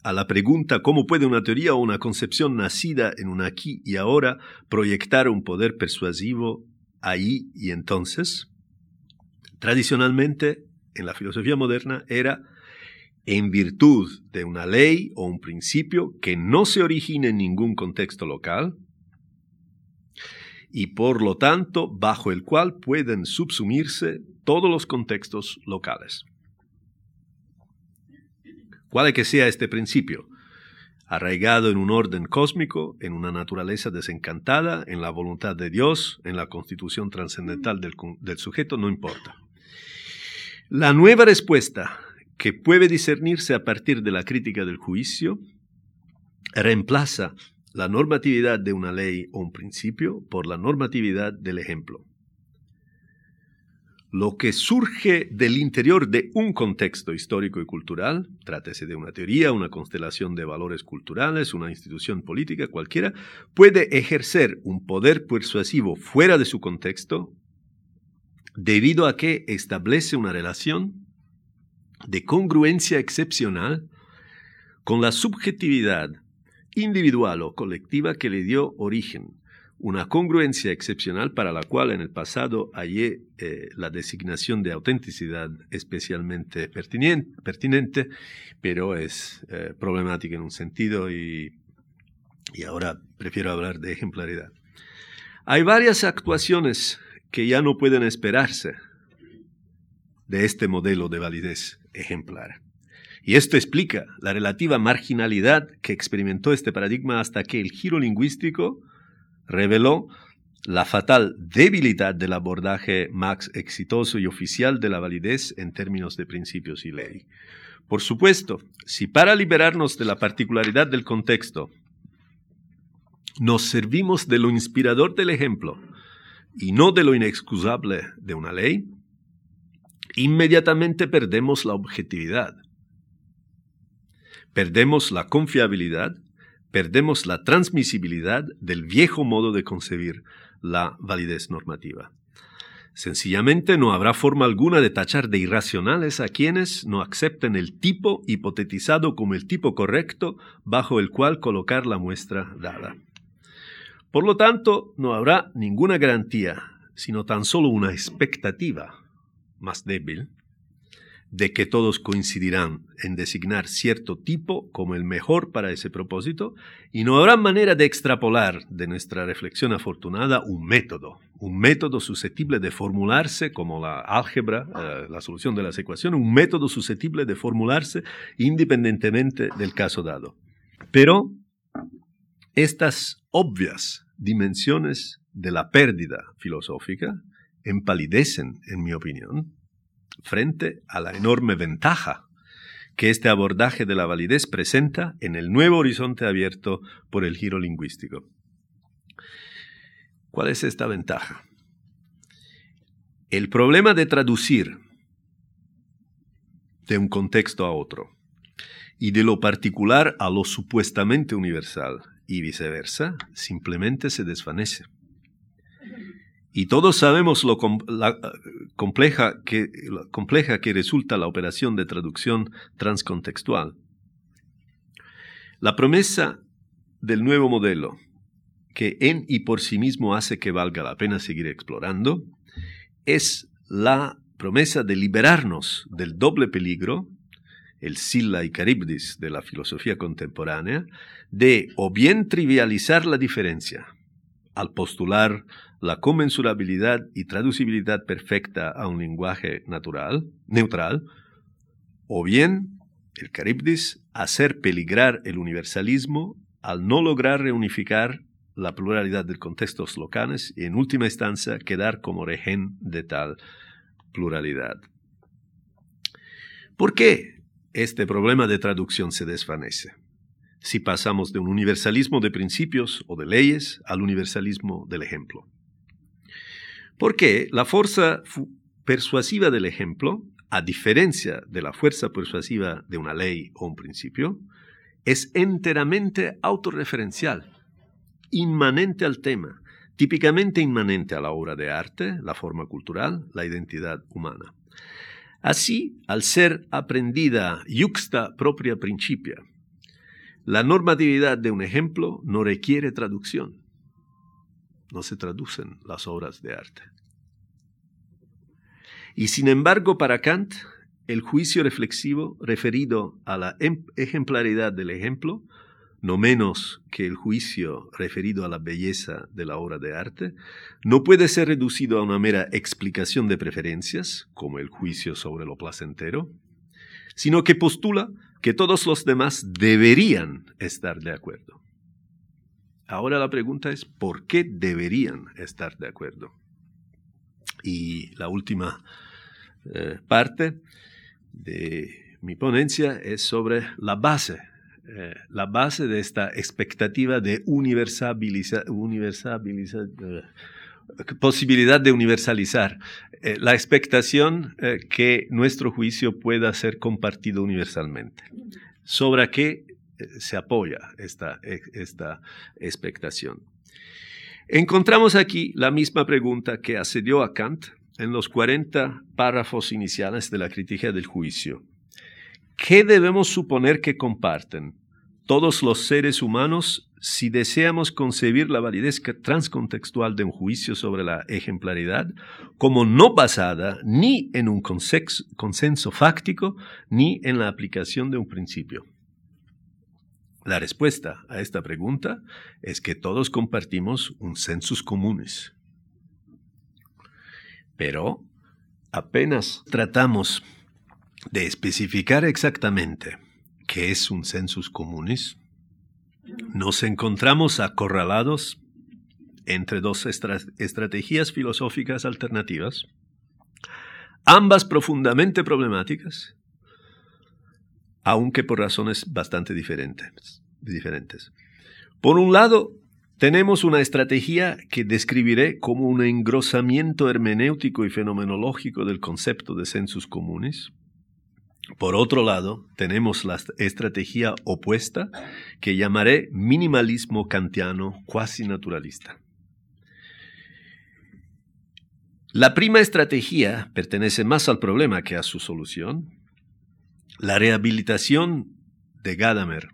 Speaker 2: a la pregunta cómo puede una teoría o una concepción nacida en un aquí y ahora proyectar un poder persuasivo ahí y entonces, Tradicionalmente, en la filosofía moderna, era en virtud de una ley o un principio que no se origina en ningún contexto local y por lo tanto bajo el cual pueden subsumirse todos los contextos locales. ¿Cuál que sea este principio? Arraigado en un orden cósmico, en una naturaleza desencantada, en la voluntad de Dios, en la constitución trascendental del, del sujeto, no importa. La nueva respuesta que puede discernirse a partir de la crítica del juicio, reemplaza la normatividad de una ley o un principio por la normatividad del ejemplo. Lo que surge del interior de un contexto histórico y cultural, trátese de una teoría, una constelación de valores culturales, una institución política cualquiera, puede ejercer un poder persuasivo fuera de su contexto debido a que establece una relación de congruencia excepcional con la subjetividad individual o colectiva que le dio origen, una congruencia excepcional para la cual en el pasado hallé eh, la designación de autenticidad especialmente pertinente, pero es eh, problemática en un sentido y, y ahora prefiero hablar de ejemplaridad. Hay varias actuaciones que ya no pueden esperarse de este modelo de validez ejemplar. Y esto explica la relativa marginalidad que experimentó este paradigma hasta que el giro lingüístico reveló la fatal debilidad del abordaje más exitoso y oficial de la validez en términos de principios y ley. Por supuesto, si para liberarnos de la particularidad del contexto nos servimos de lo inspirador del ejemplo y no de lo inexcusable de una ley, inmediatamente perdemos la objetividad. Perdemos la confiabilidad, perdemos la transmisibilidad del viejo modo de concebir la validez normativa. Sencillamente no habrá forma alguna de tachar de irracionales a quienes no acepten el tipo hipotetizado como el tipo correcto bajo el cual colocar la muestra dada. Por lo tanto, no habrá ninguna garantía, sino tan solo una expectativa más débil, de que todos coincidirán en designar cierto tipo como el mejor para ese propósito, y no habrá manera de extrapolar de nuestra reflexión afortunada un método, un método susceptible de formularse como la álgebra, eh, la solución de las ecuaciones, un método susceptible de formularse independientemente del caso dado. Pero estas obvias dimensiones de la pérdida filosófica empalidecen, en mi opinión, frente a la enorme ventaja que este abordaje de la validez presenta en el nuevo horizonte abierto por el giro lingüístico. ¿Cuál es esta ventaja? El problema de traducir de un contexto a otro y de lo particular a lo supuestamente universal y viceversa simplemente se desvanece. Y todos sabemos lo compleja, que, compleja que resulta la operación de traducción transcontextual. La promesa del nuevo modelo, que en y por sí mismo hace que valga la pena seguir explorando, es la promesa de liberarnos del doble peligro, el silla y caribdis de la filosofía contemporánea, de o bien trivializar la diferencia, al postular la comensurabilidad y traducibilidad perfecta a un lenguaje natural, neutral, o bien, el caribdis, hacer peligrar el universalismo al no lograr reunificar la pluralidad de contextos locales y en última instancia quedar como regen de tal pluralidad. ¿Por qué este problema de traducción se desvanece? Si pasamos de un universalismo de principios o de leyes al universalismo del ejemplo. Porque la fuerza persuasiva del ejemplo, a diferencia de la fuerza persuasiva de una ley o un principio, es enteramente autorreferencial, inmanente al tema, típicamente inmanente a la obra de arte, la forma cultural, la identidad humana. Así, al ser aprendida yuxta propia principia, la normatividad de un ejemplo no requiere traducción. No se traducen las obras de arte. Y sin embargo, para Kant, el juicio reflexivo referido a la em-, ejemplaridad del ejemplo, no menos que el juicio referido a la belleza de la obra de arte, no puede ser reducido a una mera explicación de preferencias, como el juicio sobre lo placentero, sino que postula que todos los demás deberían estar de acuerdo. Ahora la pregunta es, ¿por qué deberían estar de acuerdo? Y la última eh, parte de mi ponencia es sobre la base, eh, la base de esta expectativa de universalizar, eh, posibilidad de universalizar, la expectación que nuestro juicio pueda ser compartido universalmente. ¿Sobre qué se apoya esta, esta expectación? Encontramos aquí la misma pregunta que asedió a Kant en los 40 párrafos iniciales de la crítica del juicio. ¿Qué debemos suponer que comparten todos los seres humanos si deseamos concebir la validez transcontextual de un juicio sobre la ejemplaridad como no basada ni en un consenso fáctico ni en la aplicación de un principio? La respuesta a esta pregunta es que todos compartimos un census comunes. Pero apenas tratamos de especificar exactamente qué es un census comunes, nos encontramos acorralados entre dos estrategias filosóficas alternativas, ambas profundamente problemáticas aunque por razones bastante diferentes. diferentes. Por un lado, tenemos una estrategia que describiré como un engrosamiento hermenéutico y fenomenológico del concepto de census comunes. Por otro lado, tenemos la estrategia opuesta que llamaré minimalismo kantiano cuasi naturalista. La prima estrategia pertenece más al problema que a su solución, la rehabilitación de Gadamer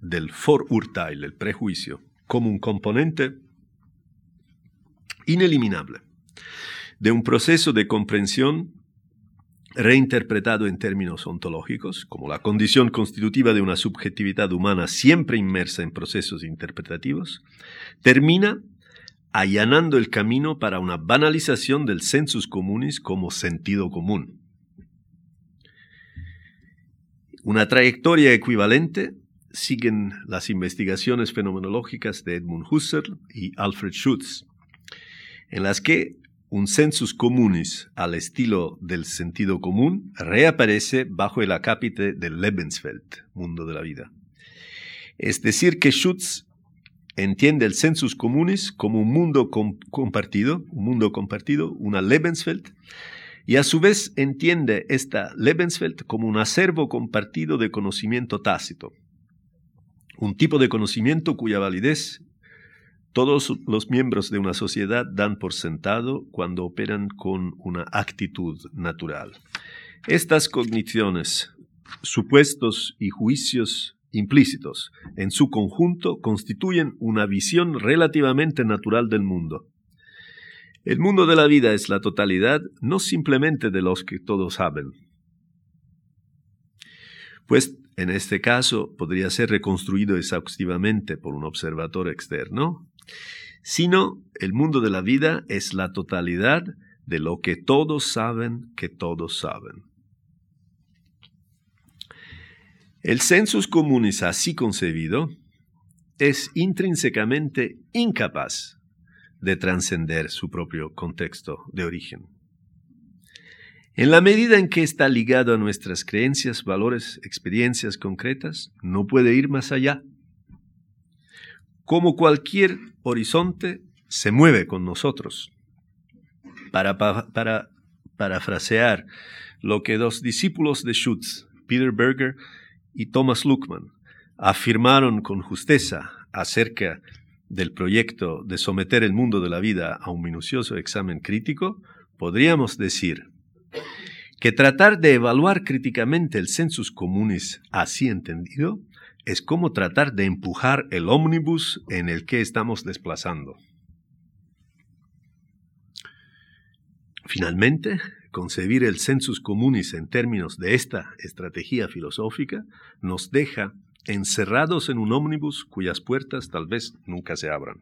Speaker 2: del Vorurteil, el prejuicio, como un componente ineliminable de un proceso de comprensión reinterpretado en términos ontológicos, como la condición constitutiva de una subjetividad humana siempre inmersa en procesos interpretativos, termina allanando el camino para una banalización del sensus communis como sentido común. Una trayectoria equivalente siguen las investigaciones fenomenológicas de Edmund Husserl y Alfred Schutz, en las que un sensus communis al estilo del sentido común reaparece bajo el acápite del Lebensfeld, mundo de la vida. Es decir, que Schutz entiende el sensus communis como un mundo compartido, un mundo compartido, una Lebensfeld, y a su vez entiende esta Lebensfeld como un acervo compartido de conocimiento tácito, un tipo de conocimiento cuya validez todos los miembros de una sociedad dan por sentado cuando operan con una actitud natural. Estas cogniciones, supuestos y juicios implícitos en su conjunto constituyen una visión relativamente natural del mundo, el mundo de la vida es la totalidad no simplemente de los que todos saben, pues en este caso podría ser reconstruido exhaustivamente por un observador externo, sino el mundo de la vida es la totalidad de lo que todos saben que todos saben. El census comunis así concebido es intrínsecamente incapaz de trascender su propio contexto de origen. En la medida en que está ligado a nuestras creencias, valores, experiencias concretas, no puede ir más allá. Como cualquier horizonte, se mueve con nosotros. Para, para parafrasear lo que dos discípulos de Schutz, Peter Berger y Thomas Luckman, afirmaron con justeza acerca del proyecto de someter el mundo de la vida a un minucioso examen crítico, podríamos decir que tratar de evaluar críticamente el census comunis así entendido es como tratar de empujar el ómnibus en el que estamos desplazando. Finalmente, concebir el sensus communis en términos de esta estrategia filosófica nos deja encerrados en un ómnibus cuyas puertas tal vez nunca se abran.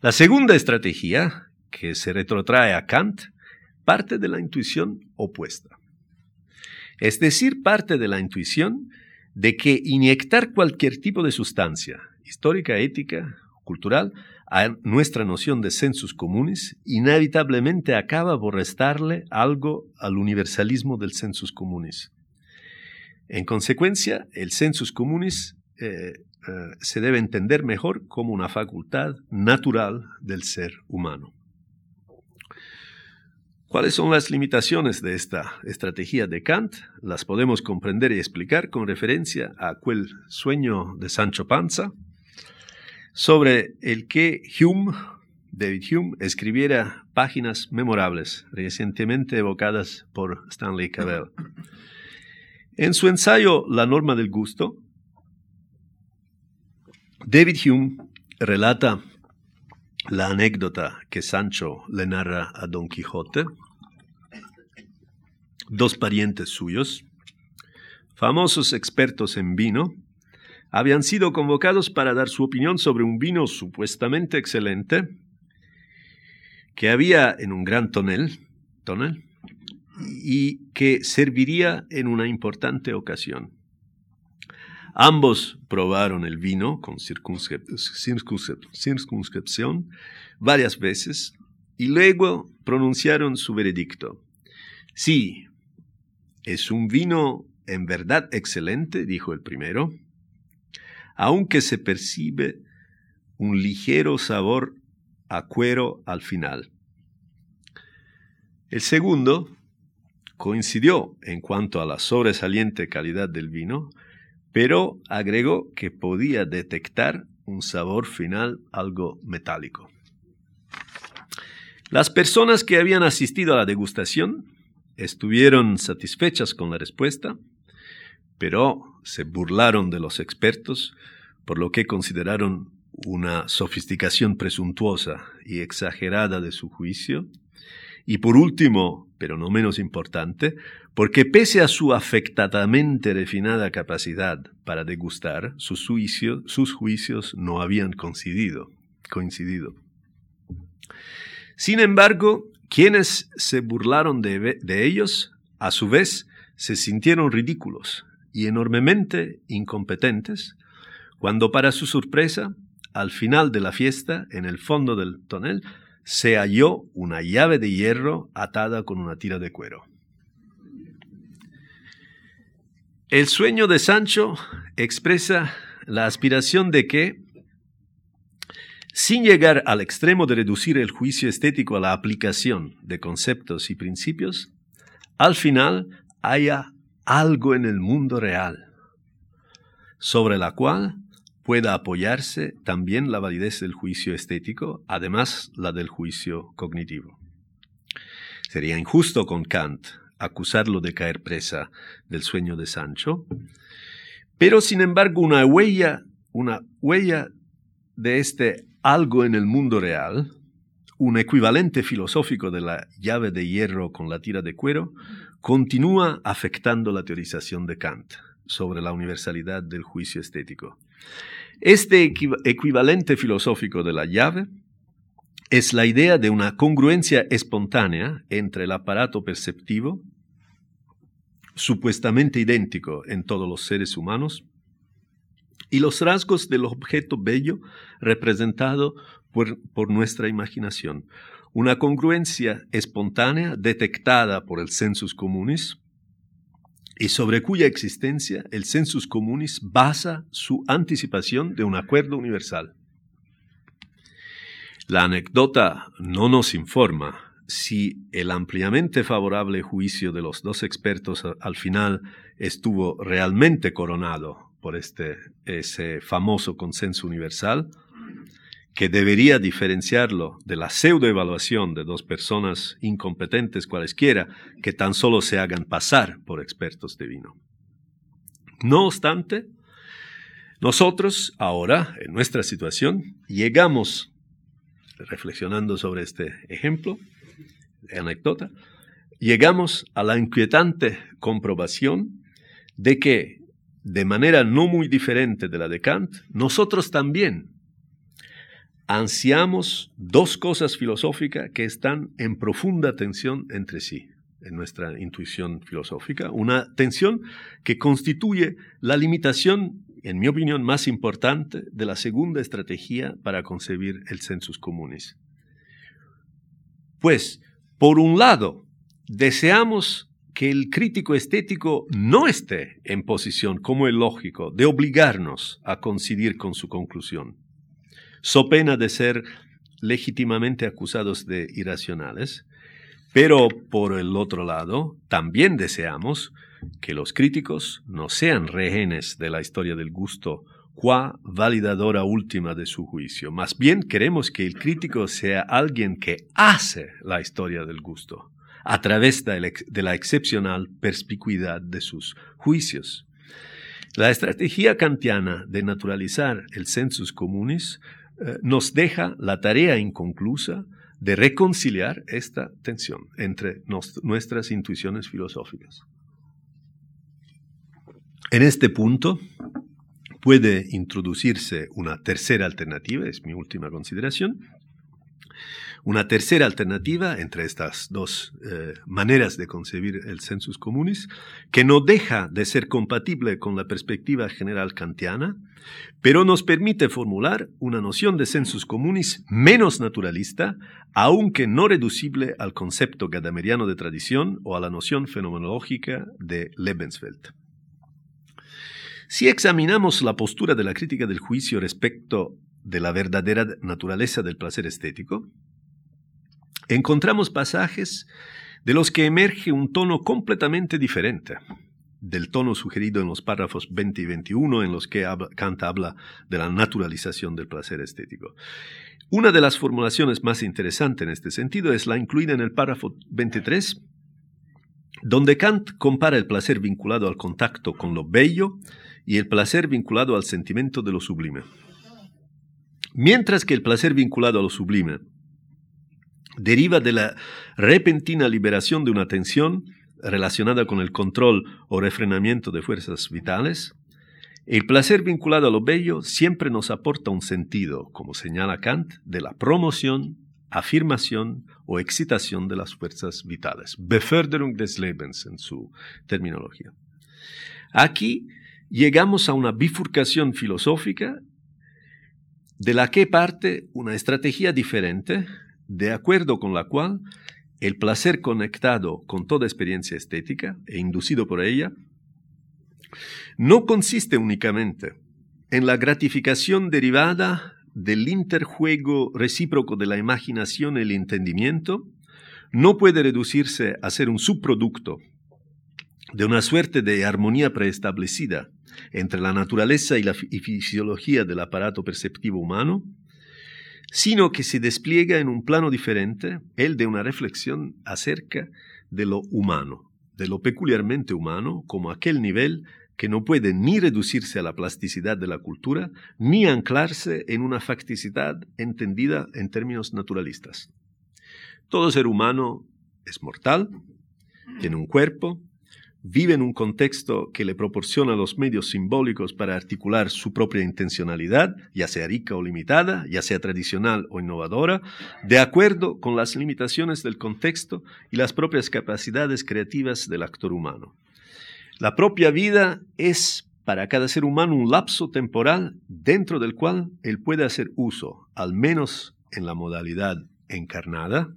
Speaker 2: La segunda estrategia, que se retrotrae a Kant, parte de la intuición opuesta. Es decir, parte de la intuición de que inyectar cualquier tipo de sustancia, histórica, ética, cultural, a nuestra noción de sensus comunes, inevitablemente acaba por restarle algo al universalismo del sensus comunes. En consecuencia, el sensus comunes eh, eh, se debe entender mejor como una facultad natural del ser humano. ¿Cuáles son las limitaciones de esta estrategia de Kant? Las podemos comprender y explicar con referencia a aquel sueño de Sancho Panza, sobre el que Hume, David Hume, escribiera páginas memorables, recientemente evocadas por Stanley Cavell. En su ensayo La norma del gusto, David Hume relata la anécdota que Sancho le narra a Don Quijote. Dos parientes suyos, famosos expertos en vino, habían sido convocados para dar su opinión sobre un vino supuestamente excelente que había en un gran tonel, tonel y que serviría en una importante ocasión. Ambos probaron el vino con circunscripción varias veces y luego pronunciaron su veredicto. Sí, es un vino en verdad excelente, dijo el primero, aunque se percibe un ligero sabor a cuero al final. El segundo coincidió en cuanto a la sobresaliente calidad del vino, pero agregó que podía detectar un sabor final algo metálico. Las personas que habían asistido a la degustación estuvieron satisfechas con la respuesta, pero se burlaron de los expertos por lo que consideraron una sofisticación presuntuosa y exagerada de su juicio. Y por último, pero no menos importante, porque pese a su afectadamente refinada capacidad para degustar, sus, sus juicios no habían coincidido, coincidido. Sin embargo, quienes se burlaron de, de ellos, a su vez, se sintieron ridículos y enormemente incompetentes, cuando para su sorpresa, al final de la fiesta, en el fondo del tonel, se halló una llave de hierro atada con una tira de cuero. El sueño de Sancho expresa la aspiración de que, sin llegar al extremo de reducir el juicio estético a la aplicación de conceptos y principios, al final haya algo en el mundo real, sobre la cual pueda apoyarse también la validez del juicio estético, además la del juicio cognitivo. Sería injusto con Kant acusarlo de caer presa del sueño de Sancho, pero sin embargo una huella, una huella de este algo en el mundo real, un equivalente filosófico de la llave de hierro con la tira de cuero, continúa afectando la teorización de Kant sobre la universalidad del juicio estético. Este equivalente filosófico de la llave es la idea de una congruencia espontánea entre el aparato perceptivo, supuestamente idéntico en todos los seres humanos, y los rasgos del objeto bello representado por, por nuestra imaginación. Una congruencia espontánea detectada por el sensus communis, y sobre cuya existencia el sensus communis basa su anticipación de un acuerdo universal. La anécdota no nos informa si el ampliamente favorable juicio de los dos expertos al final estuvo realmente coronado por este, ese famoso consenso universal, que debería diferenciarlo de la pseudoevaluación de dos personas incompetentes cualesquiera que tan solo se hagan pasar por expertos de vino. No obstante, nosotros ahora, en nuestra situación, llegamos, reflexionando sobre este ejemplo, anécdota, llegamos a la inquietante comprobación de que, de manera no muy diferente de la de Kant, nosotros también ansiamos dos cosas filosóficas que están en profunda tensión entre sí en nuestra intuición filosófica, una tensión que constituye la limitación, en mi opinión, más importante de la segunda estrategia para concebir el sensus communis. Pues, por un lado, deseamos que el crítico estético no esté en posición, como el lógico, de obligarnos a coincidir con su conclusión, so pena de ser legítimamente acusados de irracionales, pero por el otro lado, también deseamos que los críticos no sean rehenes de la historia del gusto qua validadora última de su juicio. Más bien queremos que el crítico sea alguien que hace la historia del gusto a través de la excepcional perspicuidad de sus juicios. La estrategia kantiana de naturalizar el sensus communis eh, nos deja la tarea inconclusa de reconciliar esta tensión entre nuestras intuiciones filosóficas. En este punto puede introducirse una tercera alternativa, es mi última consideración, una tercera alternativa entre estas dos eh, maneras de concebir el sensus communis, que no deja de ser compatible con la perspectiva general kantiana, pero nos permite formular una noción de sensus communis menos naturalista, aunque no reducible al concepto gadameriano de tradición o a la noción fenomenológica de Lebensfeld. Si examinamos la postura de la crítica del juicio respecto de la verdadera naturaleza del placer estético, encontramos pasajes de los que emerge un tono completamente diferente del tono sugerido en los párrafos 20 y 21 en los que Kant habla de la naturalización del placer estético. Una de las formulaciones más interesantes en este sentido es la incluida en el párrafo 23, donde Kant compara el placer vinculado al contacto con lo bello y el placer vinculado al sentimiento de lo sublime. Mientras que el placer vinculado a lo sublime deriva de la repentina liberación de una tensión relacionada con el control o refrenamiento de fuerzas vitales, el placer vinculado a lo bello siempre nos aporta un sentido, como señala Kant, de la promoción, afirmación o excitación de las fuerzas vitales. Beförderung des Lebens en su terminología. Aquí llegamos a una bifurcación filosófica de la que parte una estrategia diferente de acuerdo con la cual el placer conectado con toda experiencia estética e inducido por ella no consiste únicamente en la gratificación derivada del interjuego recíproco de la imaginación y el entendimiento, no puede reducirse a ser un subproducto de una suerte de armonía preestablecida entre la naturaleza y la fisiología del aparato perceptivo humano, sino que se despliega en un plano diferente, el de una reflexión acerca de lo humano, de lo peculiarmente humano, como aquel nivel que no puede ni reducirse a la plasticidad de la cultura, ni anclarse en una facticidad entendida en términos naturalistas. Todo ser humano es mortal, tiene un cuerpo, vive en un contexto que le proporciona los medios simbólicos para articular su propia intencionalidad, ya sea rica o limitada, ya sea tradicional o innovadora, de acuerdo con las limitaciones del contexto y las propias capacidades creativas del actor humano. La propia vida es para cada ser humano un lapso temporal dentro del cual él puede hacer uso, al menos en la modalidad encarnada,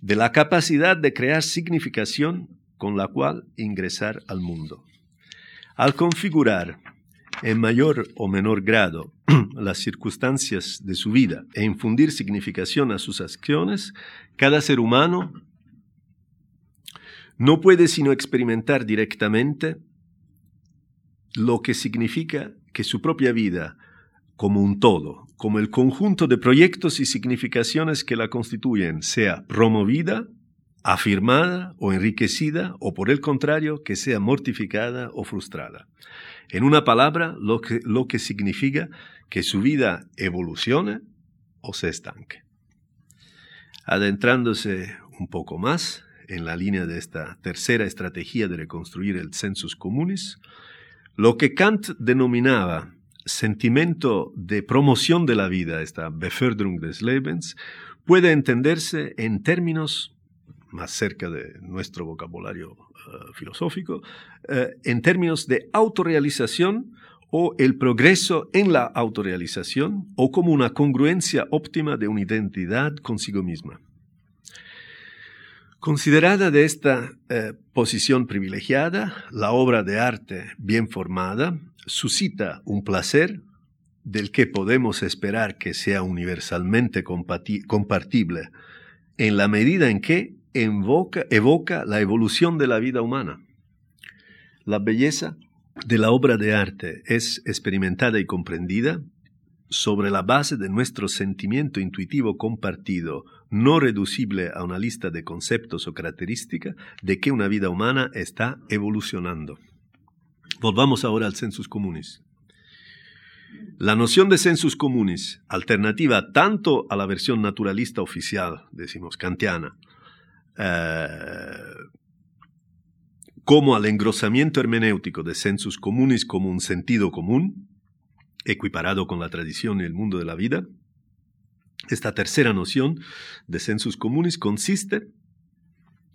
Speaker 2: de la capacidad de crear significación con la cual ingresar al mundo. Al configurar en mayor o menor grado las circunstancias de su vida e infundir significación a sus acciones, cada ser humano no puede sino experimentar directamente lo que significa que su propia vida, como un todo, como el conjunto de proyectos y significaciones que la constituyen, sea promovida afirmada o enriquecida o por el contrario que sea mortificada o frustrada. En una palabra, lo que, lo que significa que su vida evolucione o se estanque. Adentrándose un poco más en la línea de esta tercera estrategia de reconstruir el sensus communis, lo que Kant denominaba sentimiento de promoción de la vida, esta Beförderung des Lebens, puede entenderse en términos más cerca de nuestro vocabulario eh, filosófico, eh, en términos de autorrealización o el progreso en la autorrealización o como una congruencia óptima de una identidad consigo misma. Considerada de esta eh, posición privilegiada, la obra de arte bien formada suscita un placer del que podemos esperar que sea universalmente compartible en la medida en que evoca la evolución de la vida humana. La belleza de la obra de arte es experimentada y comprendida sobre la base de nuestro sentimiento intuitivo compartido, no reducible a una lista de conceptos o características, de que una vida humana está evolucionando. Volvamos ahora al sensus communis. La noción de sensus communis, alternativa tanto a la versión naturalista oficial, decimos kantiana, eh, como al engrosamiento hermenéutico de sensus communis como un sentido común, equiparado con la tradición y el mundo de la vida, esta tercera noción de sensus communis consiste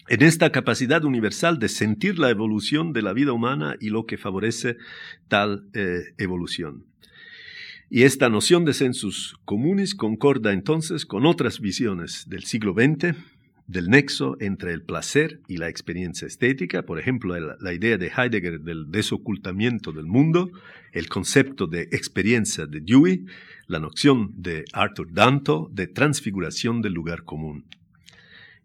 Speaker 2: en esta capacidad universal de sentir la evolución de la vida humana y lo que favorece tal eh, evolución. Y esta noción de sensus communis concorda entonces con otras visiones del siglo XX del nexo entre el placer y la experiencia estética, por ejemplo, la, idea de Heidegger del desocultamiento del mundo, el concepto de experiencia de Dewey, la noción de Arthur Danto de transfiguración del lugar común.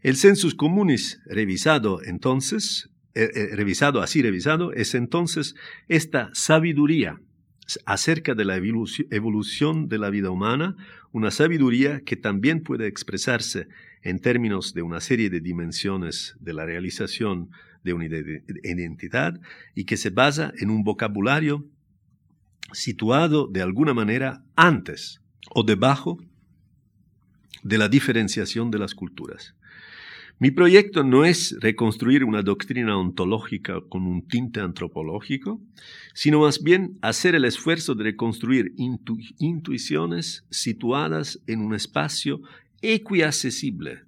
Speaker 2: El sensus communis revisado entonces, eh, eh, revisado así revisado, es entonces esta sabiduría acerca de la evolución de la vida humana, una sabiduría que también puede expresarse en términos de una serie de dimensiones de la realización de una identidad y que se basa en un vocabulario situado de alguna manera antes o debajo de la diferenciación de las culturas. Mi proyecto no es reconstruir una doctrina ontológica con un tinte antropológico, sino más bien hacer el esfuerzo de reconstruir intuiciones situadas en un espacio equiaccesible,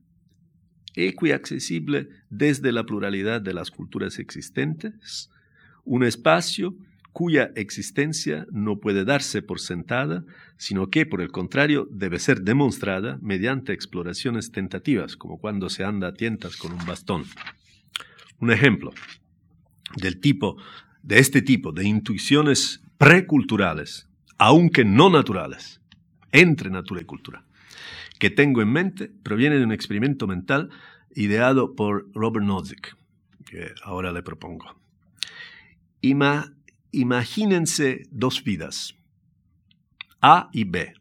Speaker 2: equiaccesible desde la pluralidad de las culturas existentes, un espacio cuya existencia no puede darse por sentada, sino que, por el contrario, debe ser demostrada mediante exploraciones tentativas, como cuando se anda a tientas con un bastón. Un ejemplo del tipo, de este tipo de intuiciones preculturales, aunque no naturales, entre natura y cultura, que tengo en mente proviene de un experimento mental ideado por Robert Nozick, que ahora le propongo. imagínense dos vidas, A y B,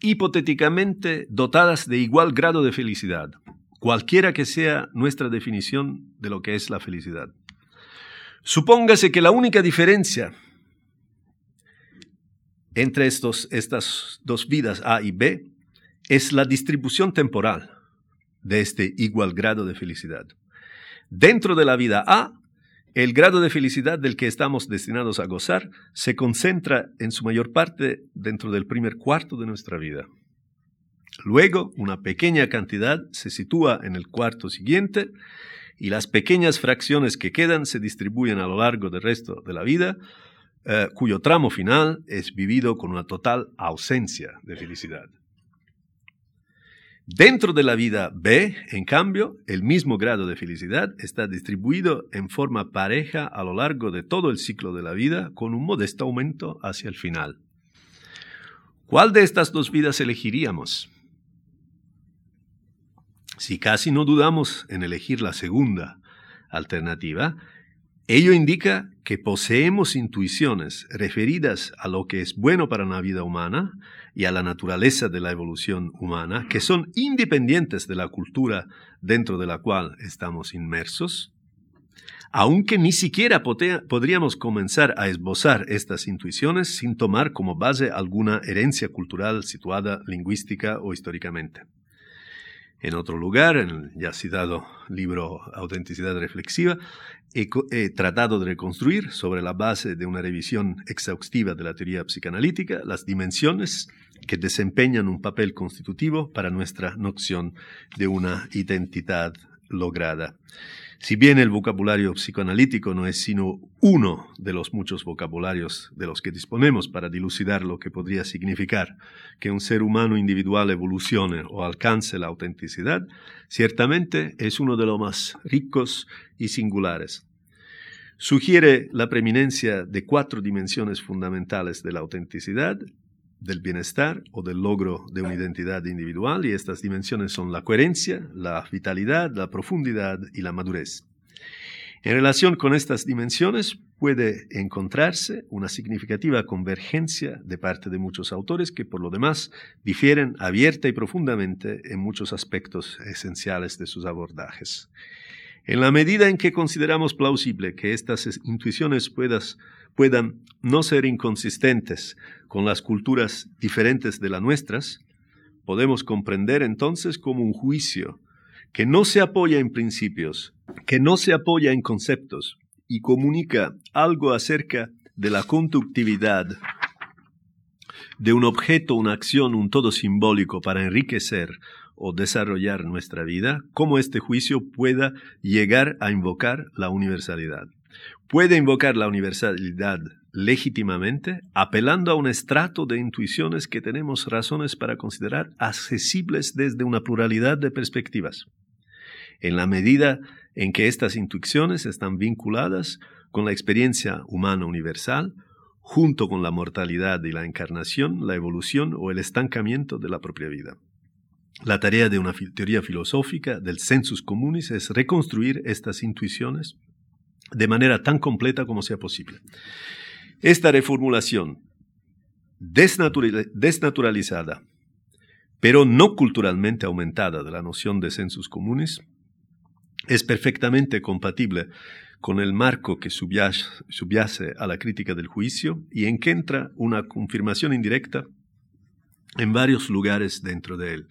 Speaker 2: hipotéticamente dotadas de igual grado de felicidad, cualquiera que sea nuestra definición de lo que es la felicidad. Supóngase que la única diferencia entre estos, estas dos vidas A y B es la distribución temporal de este igual grado de felicidad. Dentro de la vida A, el grado de felicidad del que estamos destinados a gozar se concentra en su mayor parte dentro del primer cuarto de nuestra vida. Luego, una pequeña cantidad se sitúa en el cuarto siguiente y las pequeñas fracciones que quedan se distribuyen a lo largo del resto de la vida, eh, cuyo tramo final es vivido con una total ausencia de felicidad. Dentro de la vida B, en cambio, el mismo grado de felicidad está distribuido en forma pareja a lo largo de todo el ciclo de la vida, con un modesto aumento hacia el final. ¿Cuál de estas dos vidas elegiríamos? Si casi no dudamos en elegir la segunda alternativa, ello indica que poseemos intuiciones referidas a lo que es bueno para la vida humana y a la naturaleza de la evolución humana, que son independientes de la cultura dentro de la cual estamos inmersos, aunque ni siquiera podríamos comenzar a esbozar estas intuiciones sin tomar como base alguna herencia cultural situada lingüística o históricamente. En otro lugar, en el ya citado libro Autenticidad Reflexiva, he, he, tratado de reconstruir, sobre la base de una revisión exhaustiva de la teoría psicanalítica, las dimensiones que desempeñan un papel constitutivo para nuestra noción de una identidad lograda. Si bien el vocabulario psicoanalítico no es sino uno de los muchos vocabularios de los que disponemos para dilucidar lo que podría significar que un ser humano individual evolucione o alcance la autenticidad, ciertamente es uno de los más ricos y singulares. Sugiere la preeminencia de cuatro dimensiones fundamentales de la autenticidad del bienestar o del logro de una identidad individual y estas dimensiones son la coherencia, la vitalidad, la profundidad y la madurez. En relación con estas dimensiones puede encontrarse una significativa convergencia de parte de muchos autores que por lo demás difieren abierta y profundamente en muchos aspectos esenciales de sus abordajes. En la medida en que consideramos plausible que estas intuiciones puedan no ser inconsistentes con las culturas diferentes de las nuestras, podemos comprender entonces como un juicio que no se apoya en principios, que no se apoya en conceptos y comunica algo acerca de la conductividad de un objeto, una acción, un todo simbólico para enriquecer o desarrollar nuestra vida, cómo este juicio pueda llegar a invocar la universalidad. Puede invocar la universalidad legítimamente, apelando a un estrato de intuiciones que tenemos razones para considerar accesibles desde una pluralidad de perspectivas. En la medida en que estas intuiciones están vinculadas con la experiencia humana universal, junto con la mortalidad y la encarnación, la evolución o el estancamiento de la propia vida. La tarea de una teoría filosófica del sensus communis es reconstruir estas intuiciones de manera tan completa como sea posible. Esta reformulación desnaturalizada, pero no culturalmente aumentada de la noción de sensus comunes, es perfectamente compatible con el marco que subyace a la crítica del juicio y en que entra una confirmación indirecta en varios lugares dentro de él.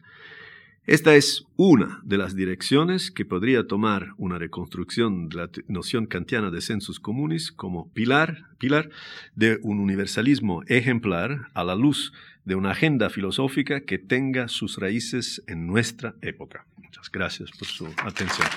Speaker 2: Esta es una de las direcciones que podría tomar una reconstrucción de la noción kantiana de sensus comunis como pilar, pilar de un universalismo ejemplar a la luz de una agenda filosófica que tenga sus raíces en nuestra época. Muchas gracias por su atención.